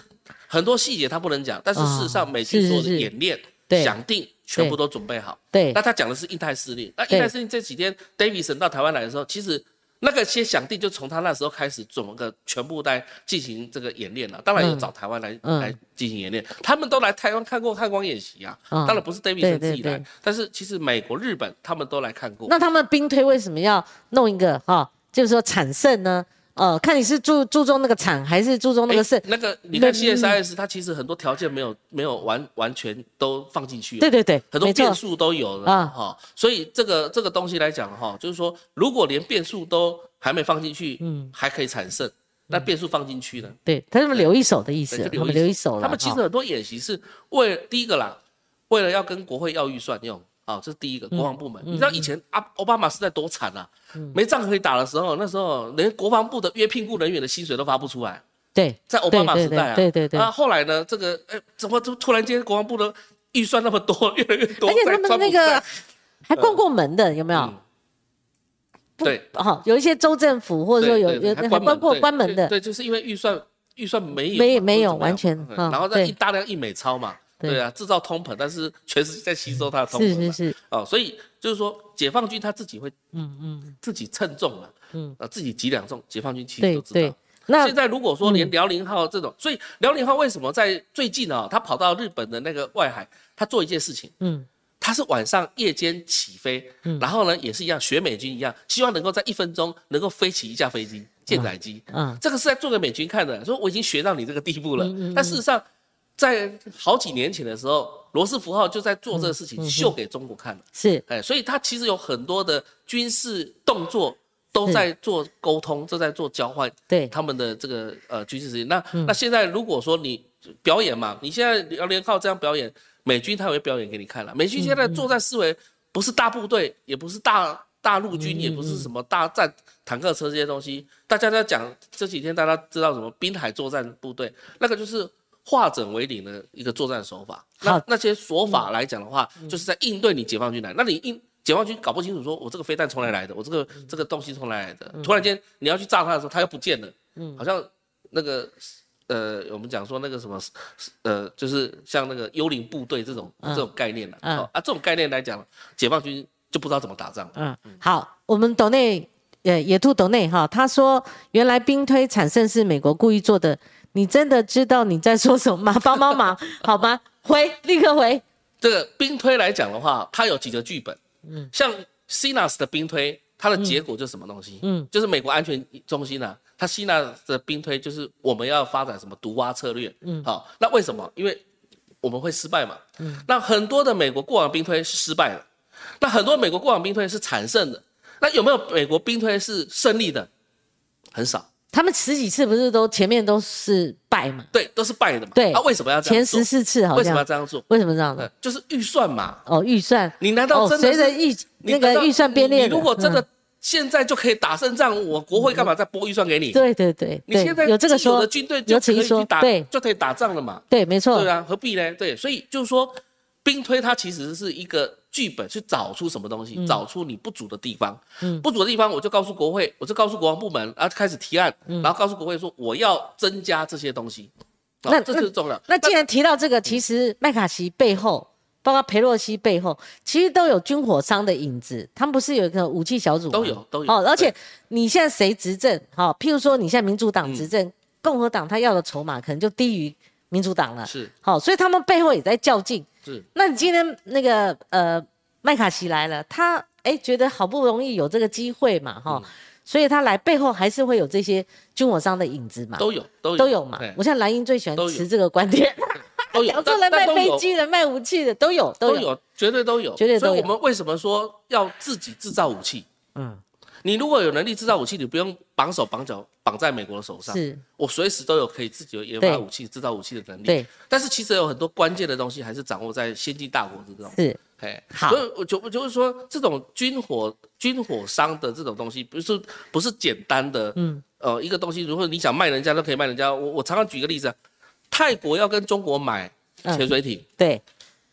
很多细节他不能讲，但是事实上美军是所有的演练对想定全部都准备好。对那他讲的是印太司令，那印太司令这几天 Davidson 到台湾来的时候，其实那个些响定就从他那时候开始，整个全部在进行这个演练了。当然有找台湾来、嗯来进行演练，他们都来台湾看过看光演习啊。嗯当然不是 Davidson 对自己来对，但是其实美国、日本他们都来看过。那他们兵推为什么要弄一个哈、就是说产胜呢？呃，看你是注注重那个产还是注重那个胜诶？那个你看那 CSIS，它其实很多条件没有没有完完全都放进去。对对对，很多变数都有了啊哈、所以这个这个东西来讲哈，就是说，如果连变数都还没放进去，嗯，还可以产生，那变数放进去呢？对，他们留一手的意思，对就他们留一手。他们其实很多演习是为第一个啦，为了要跟国会要预算用啊，这是第一个国防部门。你知道以前啊，奥巴马时代多惨啊，没仗可以打的时候，那时候连国防部的约聘雇人员的薪水都发不出来，对在奥巴马时代啊，对对对啊，后来呢，这个哎，怎么突突然间国防部的预算那么多，越来越多，而且他们那个还关过门的，有没有？嗯对。哈，有一些州政府或者说有有还关过关门的，对对，就是因为预算预算没有嘛没没有或者怎么样完全然后再一大量印美钞嘛，对。对啊，制造通膨，但是全世界在吸收它的通膨嘛，是是是，哦，所以就是说解放军他自己会嗯嗯。自己称重了，嗯。啊自己几两重，解放军其实都知道。。那现在如果说连辽宁号这种，所以辽宁号为什么在最近啊，他跑到日本的那个外海，他做一件事情，嗯。他是晚上夜间起飞，然后呢也是一样学美军一样，希望能够在一分钟能够飞起一架飞机舰载机，嗯这个是在做给美军看的，说我已经学到你这个地步了。但事实上，在好几年前的时候，罗斯福号就在做这个事情，秀给中国看了。是哎，所以他其实有很多的军事动作都在做沟通，都在做交换。对他们的这个呃军事实力。那、那现在如果说你表演嘛，你现在辽联号这样表演，美军他也会表演给你看了。美军现在作战思维不是大部队，也不是大大陆军，也不是什么大战坦克车这些东西。大家在讲这几天大家知道什么滨海作战部队，那个就是。化整为零的一个作战手法，那那些手法来讲的话，就是在应对你解放军来。那你应解放军搞不清楚，说我这个飞弹从哪来的，我这个这个东西从哪来的，突然间你要去炸它的时候，它又不见了，嗯。好像那个呃，我们讲说那个什么呃，就是像那个幽灵部队这种这种概念了、啊，这种概念来讲，解放军就不知道怎么打仗。嗯，好，我们斗内呃野兔斗内哈，他说原来兵推产生是美国故意做的，你真的知道你在说什么吗？帮帮忙好吗？回，立刻回。这个兵推来讲的话，它有几个剧本，嗯，像 CNAS 的兵推，它的结果就是什么东西？嗯嗯，就是美国安全中心啊，它 CNAS 的兵推就是我们要发展什么毒蛙策略，嗯，好，那为什么？因为我们会失败嘛，嗯，那很多的美国过往兵推是失败的，那很多美国过往兵推是惨胜的，那有没有美国兵推是胜利的？很少，他们十几次不是都前面都是败嘛？对，都是败的嘛，对啊，为什么要这样做前十？四次好像为什么要这样做？为什么这样呃，就是预算嘛，哦，预算你难道哦，真的是随着预你难道那个预算编列你的，如果真的嗯现在就可以打胜仗，我国会干嘛再拨预算给你？对对对对你现在，有这个说既有的，军队就有此一说可以去打，对就可以打仗了嘛？对，没错对，啊，何必呢？对，所以就是说，兵推它其实是一个剧本去找出什么东西，找出你不足的地方。嗯，不足的地方我就告诉国会，我就告诉国防部门，然后开始提案，然后告诉国会说我要增加这些东西。那这是重要。那既然提到这个，其实麦卡锡背后。包括佩洛西背后，其实都有军火商的影子。他们不是有一个武器小组都有都有。哦，而且你现在谁执政？好，譬如说你现在民主党执政，共和党他要的筹码可能就低于民主党了。是。好，所以他们背后也在较劲。是。那你今天那个呃麦卡锡来了，他哎觉得好不容易有这个机会嘛，哈，所以他来背后还是会有这些军火商的影子嘛。都有都有都有嘛。我现在蓝英最喜欢持这个观点。都有，做人 卖飞机的、卖武器的都有，都有，绝对都有，绝对都有。所以我们为什么说要自己制造武器？嗯，你如果有能力制造武器，你不用绑手绑脚绑在美国的手上。是，我随时都有可以自己研发武器、制造武器的能力。对。但是其实有很多关键的东西还是掌握在先进大国之中。是。所以我就就是说，这种军火、军火商的这种东西，不是不是简单的。嗯。呃，一个东西，如果你想卖人家，都可以卖人家。我我常常举个例子，泰国要跟中国买。潜水艇对，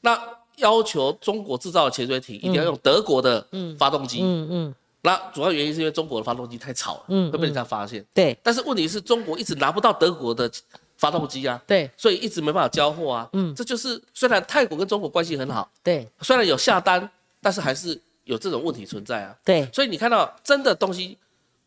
那要求中国制造的潜水艇一定要用德国的发动机。嗯嗯，那主要原因是因为中国的发动机太吵了，嗯，会被人家发现。对，但是问题是中国一直拿不到德国的发动机啊。对，所以一直没办法交货啊。嗯，这就是虽然泰国跟中国关系很好，对，虽然有下单，但是还是有这种问题存在啊。对，所以你看到真的东西。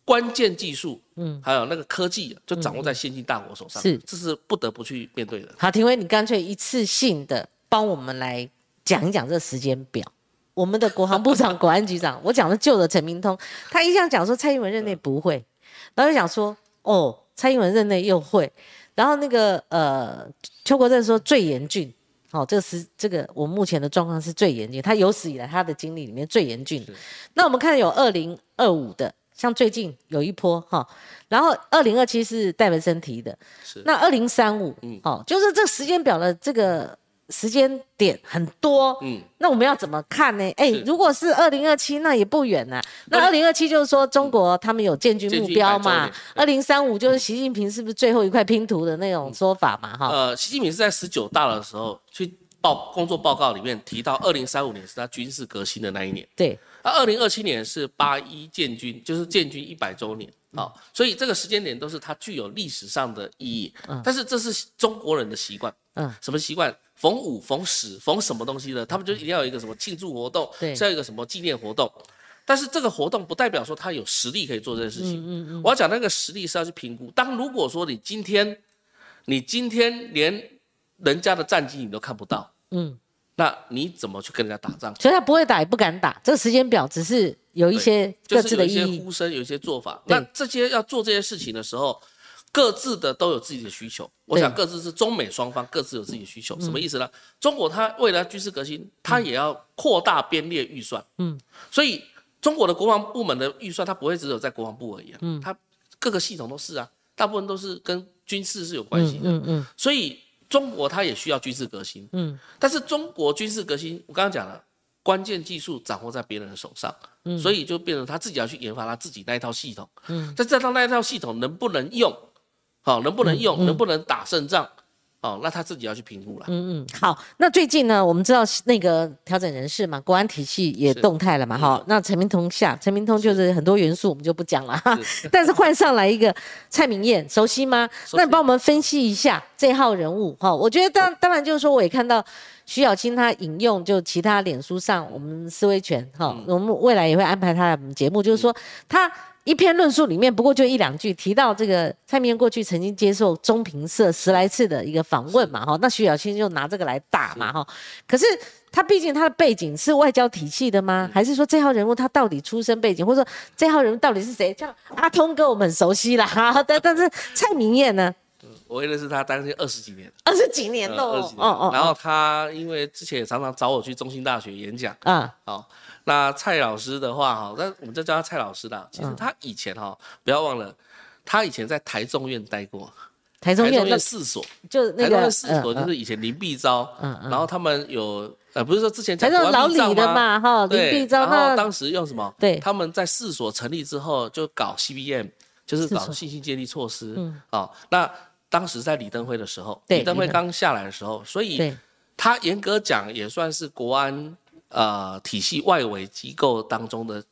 关键技术，嗯，还有那个科技，就掌握在先进大国手上，是，这是不得不去面对的。好，廷威，你干脆一次性的帮我们来讲一讲这个时间表。我们的国航部长、国安局长，我讲的旧的陈明通，他一向讲说蔡英文任内不会，然后就讲说，哦，蔡英文任内又会，然后那个呃，邱国正说最严峻，哦，这个是这个我目前的状况是最严峻，他有史以来他的经历里面最严峻。那我们看有二零二五的。像最近有一波哈，然后二零二七是戴文森提的，是那二零三五，嗯，哦，就是这时间表的这个时间点很多，嗯，那我们要怎么看呢？哎，如果是二零二七，那也不远呐。那二零二七就是说中国他们有建军目标嘛？二零三五就是习近平是不是最后一块拼图的那种说法嘛？哈，呃，习近平是在十九大的时候去报工作报告里面提到，二零三五年是他军事革新的那一年，对。那二零二七年是八一建军，就是建军一百周年好，所以这个时间点都是它具有历史上的意义。嗯，但是这是中国人的习惯。嗯，什么习惯？逢五、逢十、逢什么东西的，他们就一定要有一个什么庆祝活动，对，要一个什么纪念活动。但是这个活动不代表说他有实力可以做这件事情。嗯嗯嗯。我要讲那个实力是要去评估。当如果说你今天，你今天连人家的战绩你都看不到，嗯。那你怎么去跟人家打仗？所以他不会打，也不敢打。这个时间表只是有一些各自的意义。有一些呼声，有一些做法。那这些要做这些事情的时候，各自的都有自己的需求。我想各自是中美双方各自有自己的需求。什么意思呢？中国它未来军事革新，它也要扩大编列预算。嗯。所以中国的国防部门的预算，它不会只有在国防部而已。嗯。它各个系统都是啊，大部分都是跟军事是有关系的。嗯嗯。所以。中国它也需要军事革新，嗯，但是中国军事革新，我刚刚讲了，关键技术掌握在别人的手上，嗯，所以就变成他自己要去研发他自己那一套系统，嗯，但这套那一套系统能不能用，好，能不能用，能不能打胜仗？哦，那他自己要去评估了。嗯嗯，好，那最近呢，我们知道那个调整人事嘛，国安体系也动态了嘛，哈。那陈明通下，陈明通就是很多元素我们就不讲了哈。但是换上来一个蔡明燕，熟悉吗？那你帮我们分析一下这号人物哈。我觉得当当然就是说，我也看到徐小青他引用就其他脸书上我们思维权哈，我们未来也会安排他的节目，就是说他。一篇论述里面，不过就一两句提到这个蔡明过去曾经接受中评社十来次的一个访问嘛，哈，那徐小青就拿这个来打嘛，哈。可是他毕竟他的背景是外交体系的吗？还是说这号人物他到底出身背景，或者说这号人物到底是谁？像阿通哥我们很熟悉啦，哈，但但是蔡明燕呢？我认识他当时二十几年，二十几年喽，哦哦。然后他因为之前也常常找我去中心大学演讲，啊，好。那蔡老师的话哈，那我们就叫他蔡老师啦。其实他以前哈，不要忘了，他以前在台中院待过。台中院四所，就那个四所，就是以前林必昭，然后他们有呃，不是说之前讲老李的嘛哈，林必昭。然后当时用什么？对，他们在四所成立之后就搞 CBM，就是搞信息建立措施。嗯。啊，那当时在李登辉的时候，李登辉刚下来的时候，所以他严格讲也算是国安。呃体系外围机构当中的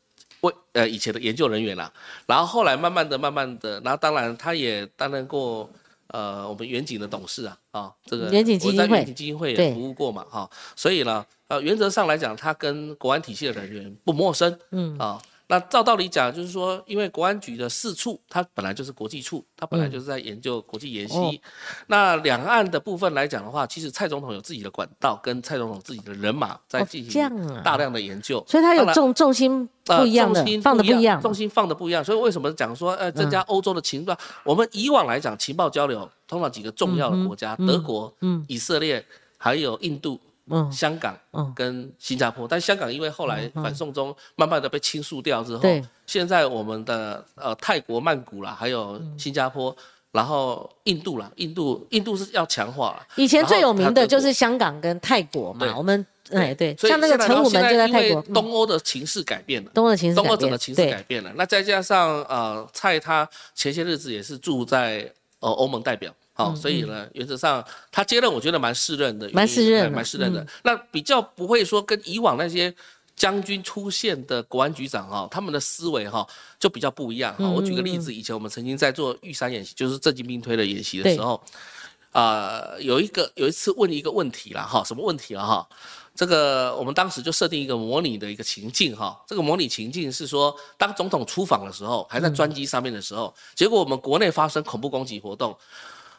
为呃以前的研究人员啦，然后后来慢慢的、慢慢的，然后当然他也担任过呃我们远景的董事啊，啊这个远景基金会我在远景基金会也服务过嘛，哈、所以呢，呃原则上来讲，他跟国安体系的人员不陌生，嗯。啊。那照道理讲，就是说，因为国安局的四处，它本来就是国际处，它本来就是在研究国际研习。哦那两岸的部分来讲的话，其实蔡总统有自己的管道，跟蔡总统自己的人马在哦进行大量的研究。所以他有重重心不一样的呃、重心放的不一样，重心放的不一样。所以为什么讲说，呃，增加欧洲的情报？我们以往来讲，情报交流通常几个重要的国家，德国、以色列，还有印度。嗯。香港嗯。跟新加坡，但香港因为后来反送中慢慢的被倾诉掉之后对，现在我们的呃泰国曼谷啦，还有新加坡，然后印度啦，印度印度是要强化了。以前最有名的就是香港跟泰国对。嘛，我们哎对，像那个陈武门就在泰国，嗯。东欧的情势改变了。东欧的情势东改变欧整个情势对。改变了，那再加上呃，蔡他前些日子也是住在呃欧盟代表，好、所以呢，原则上他接任我觉得蛮适任的，嗯蛮适任蛮适任的。那比较不会说跟以往那些将军出现的国安局长哈、他们的思维哈、就比较不一样哈、嗯我举个例子，以前我们曾经在做玉山演习，就是正经兵推的演习的时候，啊、有一个有一次问一个问题了哈，什么问题了哈？这个我们当时就设定一个模拟的一个情境哈，这个模拟情境是说，当总统出访的时候，还在专机上面的时候，结果我们国内发生恐怖攻击活动，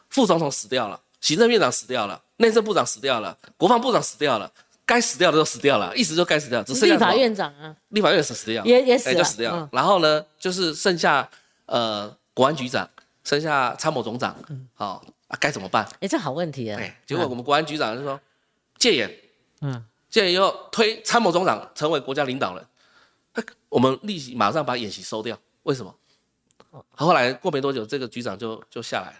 副总统死掉了，行政院长死掉了，内政部长死掉了，国防部长死掉了，该死掉的都死掉了，意思就该死掉，只剩下立法院长啊，立法院死死掉，哎也也死了就死掉然后呢，就是剩下呃国安局长，剩下参谋总长，好、啊该怎么办？哎，这好问题啊，哎，结果我们国安局长就说戒严，嗯，戒严以后推参谋总长成为国家领导人，那我们立即马上把演习收掉，为什么？后来过没多久，这个局长就就下来了，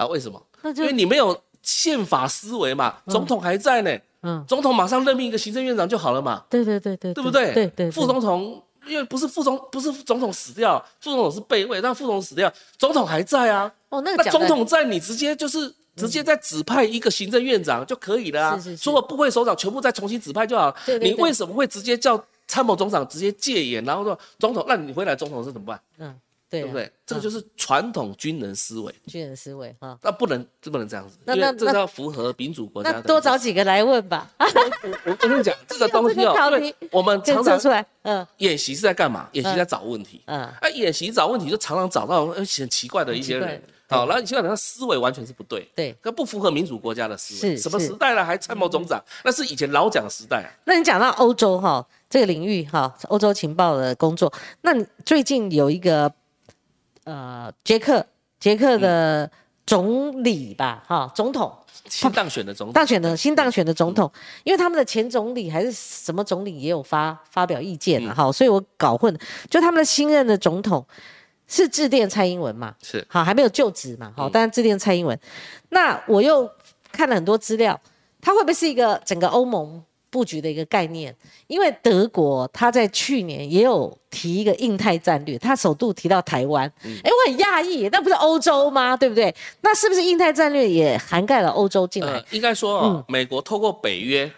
啊，为什么？因为你没有宪法思维嘛，总统还在呢，嗯，总统马上任命一个行政院长就好了嘛，对对对对，对不对？对对，副总统因为不是副总，不是总统死掉，副总统是备位，但副总统死掉，总统还在啊。哦，那个总统在，你直接就是直接再指派一个行政院长就可以了啊，是是是所有部会首长全部再重新指派就好。对对对你为什么会直接叫参谋总长直接戒严，然后说总统，那你回来总统是怎么办？嗯，对啊，不对？这个就是传统军人思维，军人思维啊。那不能这不能这样子，那那这是要符合民主国家多找几个来问吧，啊，我我跟你讲，这个东西哦，我们常常出来，嗯演习是在干嘛？演习在找问题。嗯，哎，演习找问题就常常找到呃很奇怪的一些人好，然后你现在他思维完全是不对，对。那不符合民主国家的思维。是什么是时代了还参谋总长？那是以前老蒋时代啊。那你讲到欧洲哈这个领域哈，欧洲情报的工作，那你最近有一个呃捷克捷克的总理吧哈总统。新当选的总统。当选的新当选的总统，因为他们的前总理还是什么总理也有发发表意见了哈，所以我搞混，就他们的新任的总统是致电蔡英文嘛，是。好，还没有就职嘛，好，当然致电蔡英文。那我又看了很多资料，他会不会是一个整个欧盟布局的一个概念？因为德国他在去年也有提一个印太战略，他首度提到台湾。哎、我很讶异，那不是欧洲吗？对不对？那是不是印太战略也涵盖了欧洲进来？呃，应该说嗯哦，美国透过北约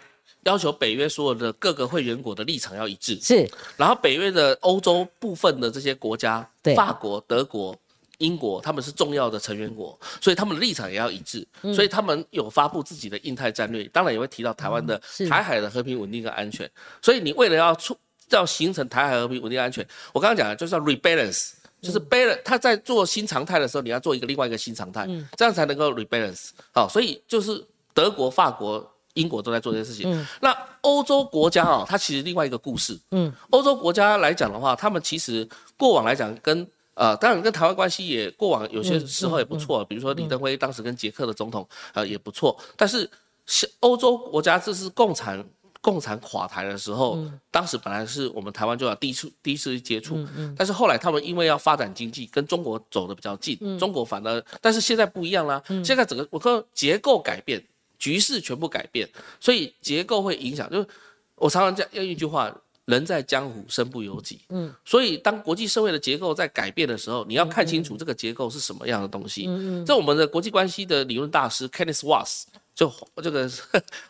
要求北约所有的各个会员国的立场要一致，是然后北约的欧洲部分的这些国家对，法国、德国。英国他们是重要的成员国，所以他们的立场也要一致，嗯所以他们有发布自己的印太战略，当然也会提到台湾的台海的和平稳定跟安全。所以你为了要促要形成台海和平稳定安全，我刚刚讲的就是要 rebalance，就是 balance，他在做新常态的时候，你要做一个另外一个新常态，这样才能够 rebalance。好，所以就是德国、法国。英国都在做这些事情。那欧洲国家啊、它其实另外一个故事。嗯，欧洲国家来讲的话，他们其实过往来讲跟呃，当然跟台湾关系也过往有些时候也不错，比如说李登辉当时跟捷克的总统呃也不错，但是是欧洲国家这是共产共产垮台的时候，当时本来是我们台湾就要第一次第一次去接触，但是后来他们因为要发展经济，跟中国走的比较近，中国反而，但是现在不一样啦，现在整个我看结构改变，局势全部改变，所以结构会影响，就是我常常讲用一句话。人在江湖，身不由己。嗯，所以当国际社会的结构在改变的时候，你要看清楚这个结构是什么样的东西。嗯嗯，这我们的国际关系的理论大师 Kenneth Watts 就这个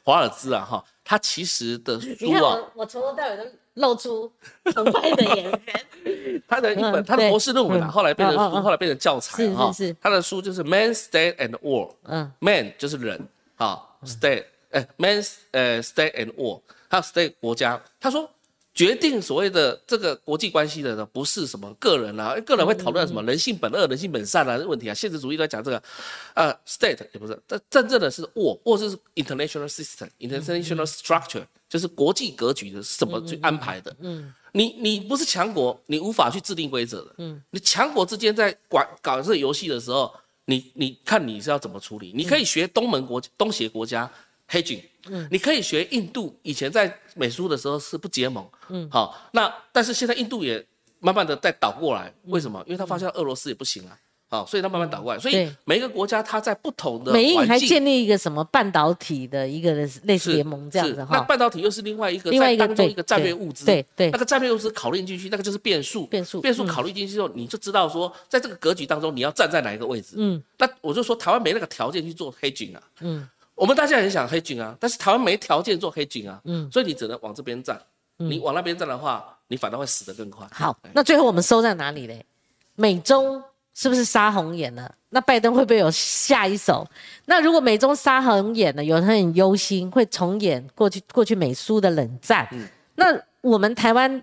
华尔兹啊哈，他其实的书啊，我我从头到尾都露出崇拜的眼神。他的一本他的博士论文啊，嗯后来变成书，后来变成教材是哈。他的书就是《Man, State and War》嗯，Man 就是人啊，State，哎，Man，呃，State and War，还有 State 国家。他说，决定所谓的这个国际关系的呢，不是什么个人啊，个人会讨论什么人性本恶、人性本善啊这问题啊，现实主义都在讲这个。呃，State 也不是，但真正的是 War，War 是 international system，international structure，就是国际格局的是怎么去安排的。嗯。你你不是强国，你无法去制定规则的。嗯，你强国之间在管搞这个游戏的时候，你你看你是要怎么处理？你可以学东盟国东协国家 hedging，嗯，你可以学印度，以前在美苏的时候是不结盟，嗯，好，那但是现在印度也慢慢的在倒过来，为什么？因为他发现俄罗斯也不行啊。好，所以他慢慢倒过来，所以每一个国家它在不同的美印还建立一个什么半导体的一个类似联盟这样子哈，半导体又是另外一个另外一个对在当中一个战略物资，对对。那个战略物资考虑进去，那个就是变数，变数变数嗯考虑进去之后，你就知道说，在这个格局当中，你要站在哪一个位置。嗯。那我就说，台湾没那个条件去做黑警啊。嗯我们大家很想黑警啊，但是台湾没条件做黑警啊，嗯所以你只能往这边站。你往那边站的话，你反倒会死得更快。好哎，那最后我们收在哪里嘞？美中是不是杀红眼了？那拜登会不会有下一手？那如果美中杀红眼了，有人很忧心会重演过去过去美苏的冷战。嗯那我们台湾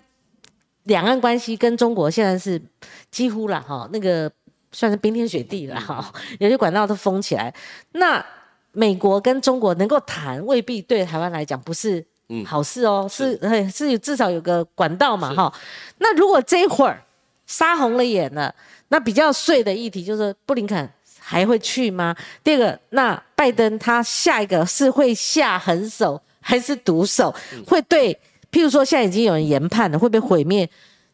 两岸关系跟中国现在是几乎了哈，那个算是冰天雪地了哈，有些管道都封起来。那美国跟中国能够谈，未必对台湾来讲不是嗯好事哦，是嘿是至少有个管道嘛哈。那如果这一会儿杀红了眼了，那比较碎的议题就是布林肯还会去吗？第二个，那拜登他下一个是会下狠手还是毒手？会对，譬如说现在已经有人研判了，会不会毁灭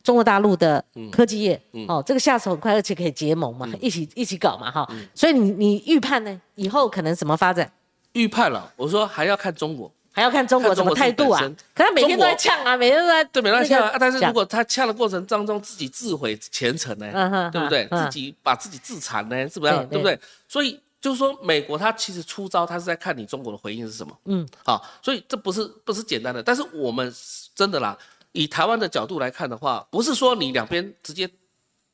中国大陆的科技业？嗯哦，这个下手很快，而且可以结盟嘛，一起一起搞嘛，哈。所以你你预判呢？以后可能怎么发展？预判了，我说还要看中国。还要看中国什么态度啊？可他每天都在呛啊，每天都在对，每天都在呛啊。但是如果他呛的过程当中自己自毁前程呢，对不对？嗯自己把自己自残呢，是不是对不对？所以就是说，美国他其实出招，他是在看你中国的回应是什么。嗯，好，所以这不是不是简单的。但是我们真的啦，以台湾的角度来看的话，不是说你两边直接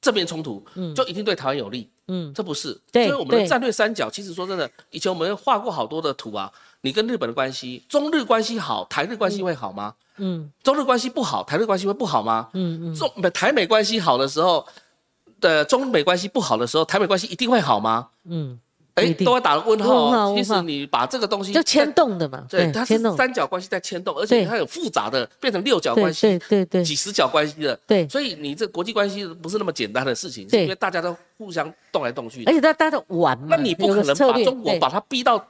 正面冲突，就一定对台湾有利。嗯，这不是，所以我们的战略三角，其实说真的，以前我们画过好多的图啊。你跟日本的关系，中日关系好，台日关系会好吗？嗯中日关系不好，台日关系会不好吗？嗯嗯，中台美关系好的时候，的中美关系不好的时候，台美关系一定会好吗？嗯，哎都要打个问号哦。其实你把这个东西就牵动的嘛，对，它是，三角关系在牵动，而且它有复杂的，变成六角关系对、对对几十角关系的。对，所以你这国际关系不是那么简单的事情，是因为大家都互相动来动去而。且大大家都玩嘛，那你不可能把中国把它逼到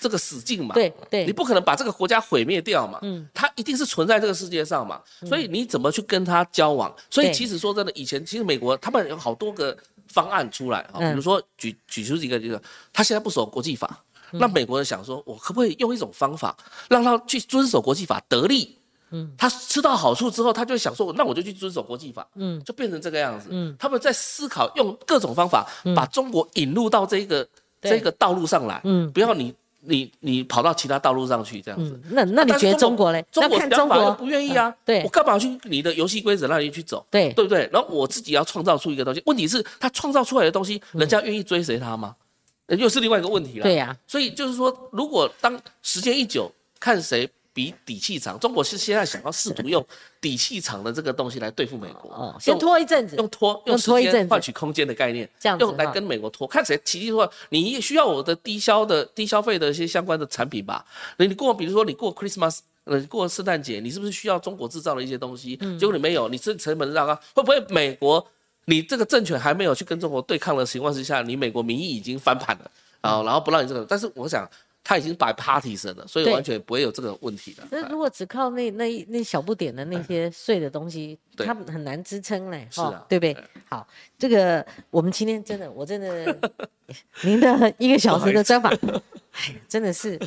这个死境嘛？对对，你不可能把这个国家毁灭掉嘛，嗯它一定是存在这个世界上嘛，所以你怎么去跟他交往？所以其实说真的，以前其实美国他们有好多个方案出来啊，哦比如说举举出一个这个，他现在不守国际法，那美国人想说，我可不可以用一种方法让他去遵守国际法得利？嗯，他吃到好处之后，他就想说，那我就去遵守国际法，嗯，就变成这个样子。嗯，他们在思考用各种方法把中国引入到这个对。这个道路上来，嗯。不要你你你跑到其他道路上去这样子。嗯，那那你觉得中国嘞？中国中国不愿意啊，对我干嘛去你的游戏规则让你去走？对对不对？然后我自己要创造出一个东西，问题是他创造出来的东西，人家愿意追随他吗？呃又是另外一个问题了。对呀，所以就是说，如果当时间一久，看谁比底气长，中国是现在想要试图用底气长的这个东西来对付美国，哦，先拖一阵子，用拖用拖一阵子换取空间的概念，这样子用来跟美国拖，看谁奇迹说你也需要我的低消的低消费的一些相关的产品吧？那你过比如说你过 Christmas。呃，过圣诞节，你是不是需要中国制造的一些东西？嗯结果你没有，你这成本让高，会不会美国你这个政权还没有去跟中国对抗的情况之下，你美国民意已经翻盘了啊、然后不让你这个，但是我想他已经摆 party 神了，所以完全不会有这个问题的。那如果只靠那那一那小不点的那些碎的东西，对他们很难支撑嘞，是啊对不对？好，这个我们今天真的，我真的，您的一个小时的专访，哎，真的是，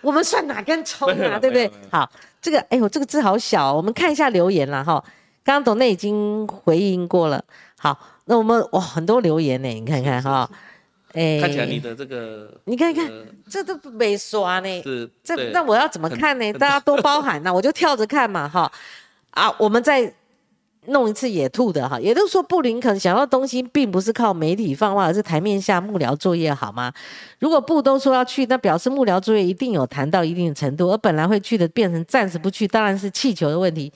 我们算哪根葱啊，对不对？好，这个，哎呦，这个字好小哦，我们看一下留言了哈。刚刚董内已经回应过了，好，那我们哇很多留言呢，你看看哈。哎看起来你的这个，你看看呃这都没刷呢，是，这那我要怎么看呢？大家多包涵呐，我就跳着看嘛，哈啊，我们再弄一次野兔的哈，也就是说，布林肯想要东西，并不是靠媒体放话，而是台面下幕僚作业，好吗？如果布都说要去，那表示幕僚作业一定有谈到一定的程度，而本来会去的变成暂时不去，当然是气球的问题。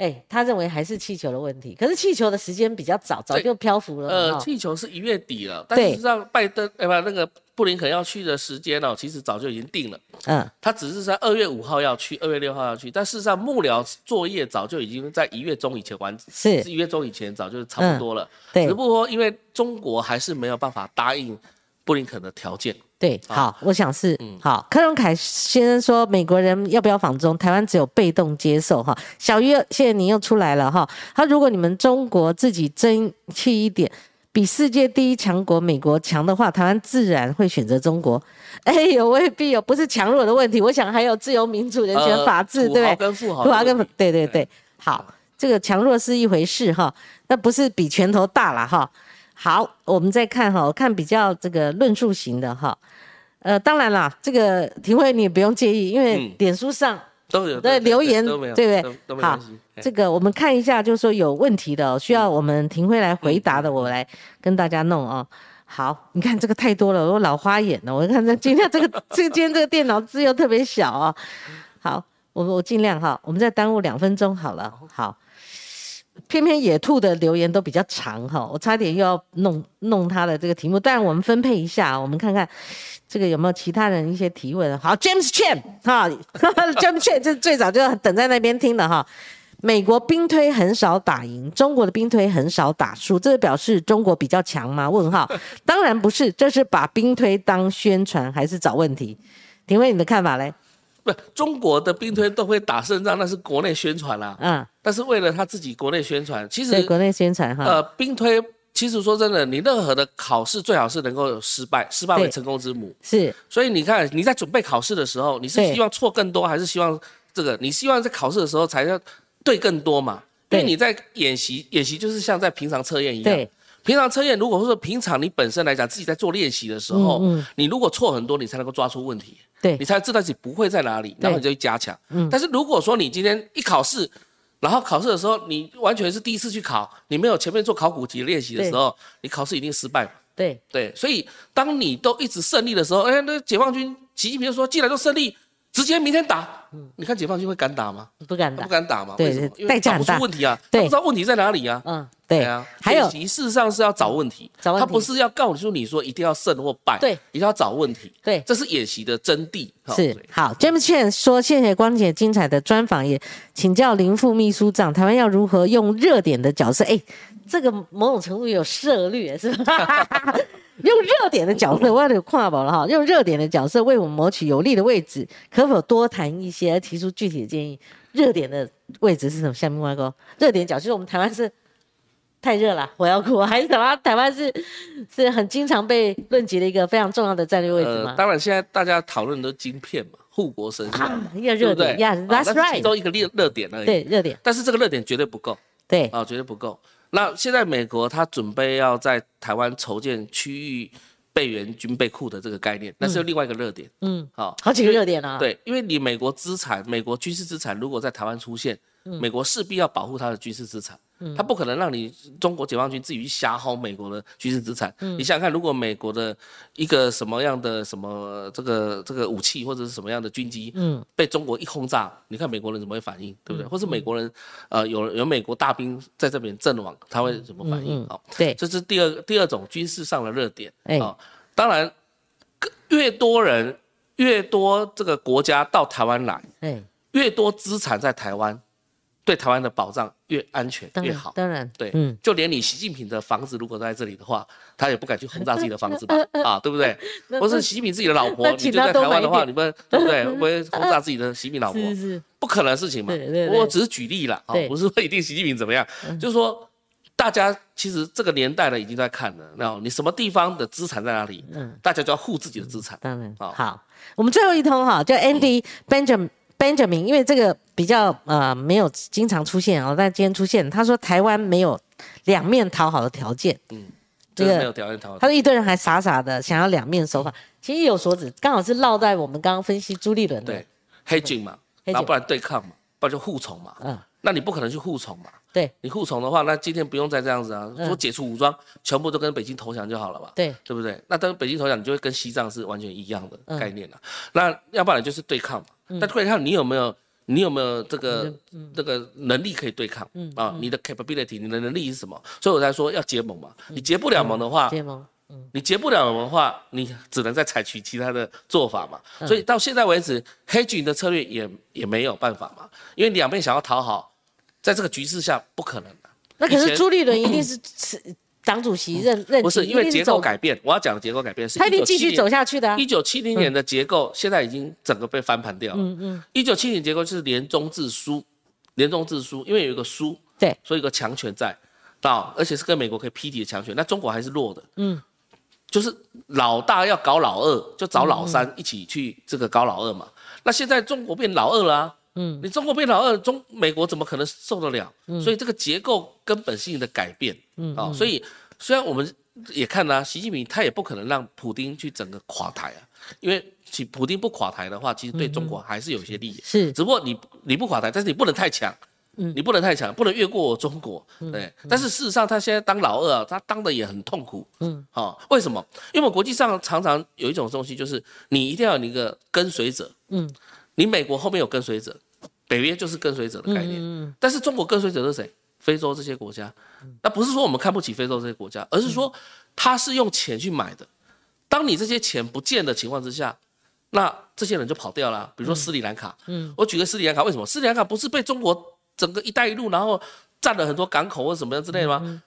哎，他认为还是气球的问题，可是气球的时间比较早，早就漂浮了。呃，气球是一月底了，但对。事实上拜登哎不那个布林肯要去的时间呢、其实早就已经定了，嗯，他只是在二月五号要去，二月六号要去，但事实上幕僚作业早就已经在一月中以前完，是。是一月中以前早就差不多了，对。只不过因为中国还是没有办法答应布林肯的条件，对，好好，我想是嗯好。柯荣凯先生说，美国人要不要访中？台湾只有被动接受哈。小鱼，谢谢你又出来了哈。他如果你们中国自己争气一点，比世界第一强国美国强的话，台湾自然会选择中国。哎呦，未必哦，不是强弱的问题，我想还有自由民主、人权、呃法治，土对不对？豪跟富豪对对对，好，这个强弱是一回事哈，那不是比拳头大了哈。好，我们再看哈，我看比较这个论述型的哈。呃，当然啦，这个庭慧你也不用介意，因为嗯脸书上都有对留言都没有，对不对好这个我们看一下，就是说有问题的哦、需要我们庭慧来回答的，我来跟大家弄哦。好，你看这个太多了，我老花眼了。我看这今天这个这个 今天这个电脑字又特别小啊、好，我我尽量哈，我们再耽误两分钟好了。好，偏偏野兔的留言都比较长哈，我差点又要弄弄他的这个题目，但我们分配一下，我们看看这个有没有其他人一些提问。好，James Chan 哈，James Chan 这最早就等在那边听的哈。美国兵推很少打赢，中国的兵推很少打输，这表示中国比较强吗？问号，当然不是，这是把兵推当宣传还是找问题？廷伟，你的看法嘞？不，中国的兵推都会打胜仗，那是国内宣传啦、嗯，但是为了他自己国内宣传，其实对国内宣传哈，呃兵推，其实说真的，你任何的考试最好是能够有失败，失败为成功之母。是所以你看你在准备考试的时候，你是希望错更多，还是希望这个？你希望在考试的时候才要对更多嘛？因为你在演习，演习就是像在平常测验一样。对，平常测验，如果说平常你本身来讲自己在做练习的时候，嗯嗯你如果错很多，你才能够抓出问题。对你才知道自己不会在哪里，然后你就去加强。嗯但是如果说你今天一考试，然后考试的时候你完全是第一次去考，你没有前面做考古题练习的时候，你考试一定失败嘛。对对，所以当你都一直胜利的时候，哎，那解放军习近平就说，既然都胜利，直接明天打。你看解放军会敢打吗？不敢打不，敢打嘛？对为什么？因为找不代价很大出问题啊，对不知道问题在哪里啊。嗯，对啊，还有事实上是要找问题，找问题他不是要告诉你说一定要胜或败，对，一定要找问题，对这是演习的真谛。是好，James Chen 说，谢谢光姐精彩的专访，也请教林副秘书长，台湾要如何用热点的角色？哎，这个某种程度有涉略是吧？用热点的角色，我有跨宝了哈。用热点的角色为我们谋取有利的位置，可否多谈一些，提出具体的建议？热点的位置是什么？下面外沟热点角就是我们台湾是太热了，我要哭，还是什么？台湾是是很经常被论及的一个非常重要的战略位置吗？当然现在大家讨论的都是晶片嘛，护国神山，啊，一个热点是其 right 其。中一个热热点而已。对，热点，但是这个热点绝对不够对，啊，绝对不够。那现在美国他准备要在台湾筹建区域备援军备库的这个概念，那是另外一个热点。嗯，好，好几个热点啊。，对，因为你美国资产，美国军事资产如果在台湾出现，嗯美国势必要保护它的军事资产，他不可能让你中国解放军自己去瞎薅美国的军事资产。嗯。你想想看，如果美国的一个什么样的什么这个这个武器或者是什么样的军机，嗯，被中国一轰炸，你看美国人怎么会反应，对不对？或是美国人呃有有美国大兵在这边阵亡，他会怎么反应？嗯好，对，这是第二第二种军事上的热点哎。啊、当然，越多人越多这个国家到台湾来，哎，越多资产在台湾，对台湾的保障越安全越好，。当然，对，嗯，就连你习近平的房子如果在这里的话，他也不敢去轰炸自己的房子吧？啊，对不对？或是习近平自己的老婆，你就在台湾的话，你们对不对？会不会轰炸自己的习近平老婆？是是，不可能的事情嘛。我只是举例了啊，不是说一定习近平怎么样，就是说大家其实这个年代呢已经在看了，那你什么地方的资产在哪里，嗯大家就要护自己的资产。当然好好。我们最后一通哈，叫 Andy Benjamin Benjamin，因为这个比较呃没有经常出现哦，但今天出现，他说台湾没有两面讨好的条件。嗯，这个没有条件讨好。他说一堆人还傻傻的想要两面手法，其实意有所指，刚好是落在我们刚刚分析朱立伦的对黑警嘛，然后不然对抗嘛，不然就互从嘛。嗯，那你不可能去互从嘛。对，你互从的话，那今天不用再这样子啊，说解除武装，全部都跟北京投降就好了嘛。对，对不对？那跟北京投降，你就会跟西藏是完全一样的概念了。那要不然就是对抗嘛。那对抗你有没有？你有没有这个这个能力可以对抗？啊，你的 capability，你的能力是什么？所以我才说要结盟嘛。你结不了盟的话，结盟，你结不了盟的话，你只能再采取其他的做法嘛。所以到现在为止，黑军的策略也也没有办法嘛，因为两边想要讨好，在这个局势下不可能的。那可是朱立伦一定 是党主席任任不是因为结构改变，我要讲的结构改变是，他一定继续走下去的。一九七零年的结构现在已经整个被翻盘掉了。嗯嗯，一九七零结构就是联中制苏，联中制苏，因为有一个苏，对，所以有个强权在，到而且是跟美国可以匹敌的强权，那中国还是弱的。嗯，就是老大要搞老二，就找老三一起去这个搞老二嘛。那现在中国变老二了。嗯，你中国变老二，中美国怎么可能受得了？嗯。所以这个结构根本性的改变，嗯，啊，所以虽然我们也看了习近平，他也不可能让普京去整个垮台啊，因为其普京不垮台的话，其实对中国还是有些利益，是，只不过你你不垮台，但是你不能太强，嗯，你不能太强，不能越过中国，对，但是事实上他现在当老二啊，他当的也很痛苦，嗯，好，为什么？因为国际上常常有一种东西，就是你一定要有一个跟随者，嗯。你美国后面有跟随者，北约就是跟随者的概念。但是中国跟随者是谁？非洲这些国家。那不是说我们看不起非洲这些国家，而是说他是用钱去买的。当你这些钱不见的情况之下，那这些人就跑掉了。比如说斯里兰卡，嗯，我举个斯里兰卡，为什么斯里兰卡不是被中国整个“一带一路”然后占了很多港口或什么样之类的吗？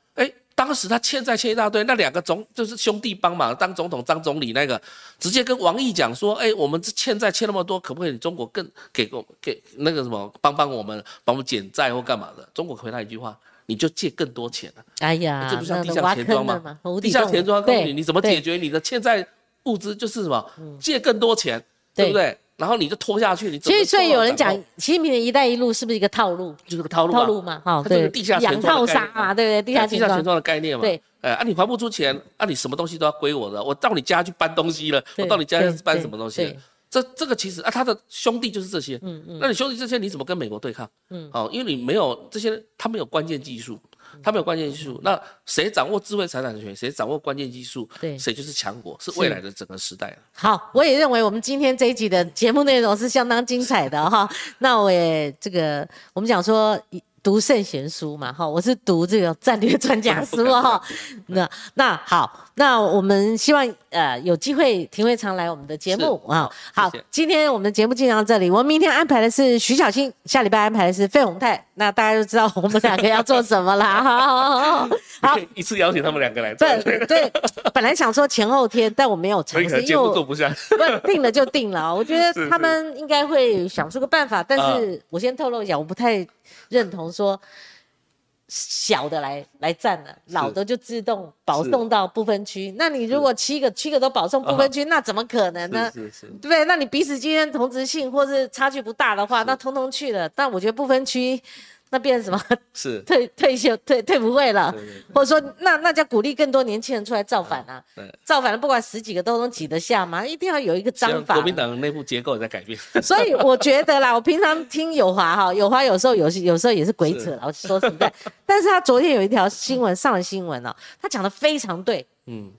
哎。当时他欠债欠一大堆，那两个总就是兄弟帮忙当总统张总理那个，直接跟王毅讲说，哎，我们这欠债欠那么多，可不可以中国更给我给那个什么帮帮我们，帮我们减债或干嘛的？中国回他一句话，你就借更多钱了。哎呀，这不像地下钱庄吗？地下钱庄告诉你，你怎么解决你的欠债物资，就是什么借更多钱，对不对？然后你就拖下去，你所以所以有人讲习近平的一带一路是不是一个套路？就是个套路套路嘛，哈，对，地下钱套杀嘛，对不对？地下地下钱庄的概念嘛，对，哎，啊，你还不出钱，啊，你什么东西都要归我的，我到你家去搬东西了，我到你家是搬什么东西？这这个其实啊，他的兄弟就是这些，嗯嗯，那你兄弟这些你怎么跟美国对抗？嗯，好，因为你没有这些，他没有关键技术。他没有关键技术，那谁掌握智慧财产权，谁掌握关键技术，对，谁就是强国，是未来的整个时代好，我也认为我们今天这一集的节目内容是相当精彩的哈。那我也这个，我们讲说。读圣贤书嘛，哈，我是读这个战略专家书 哈。那那好，那我们希望呃有机会廷会常来我们的节目啊。好，今天我们的节目进行到这里，我们明天安排的是徐小青，下礼拜安排的是费宏泰，那大家就知道我们两个要做什么啦。好，好，一次邀请他们两个来。对对，本来想说前后天，但我没有尝试，因为做不下。不定了就定了，我觉得 他们应该会想出个办法，但是我先透露一下，我不太。认同说小的来来占了，老的就自动保送到不分区。那你如果七个七个都保送不分区，那怎么可能呢？是是，对不对？那你彼此之间同质性或是差距不大的话，那通通去了。但我觉得不分区。那变成什么？是退退休退退不会了，或者说那那叫鼓励更多年轻人出来造反啊！造反了，不管十几个都能挤得下嘛？一定要有一个章法。国民党的内部结构在改变。所以我觉得啦，我平常听友华哈，友华有时候有有时候也是鬼扯，我说实在。但是他昨天有一条新闻上了新闻哦，他讲的非常对。嗯，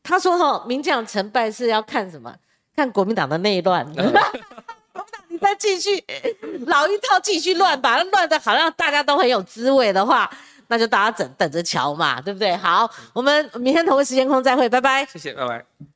他说哈，民将成败是要看什么？看国民党的内乱。再继续 老一套继续乱，把它乱的好像大家都很有滋味的话，那就大家等等着瞧嘛，对不对？好，我们明天同一时间空再会，拜拜。谢谢，拜拜。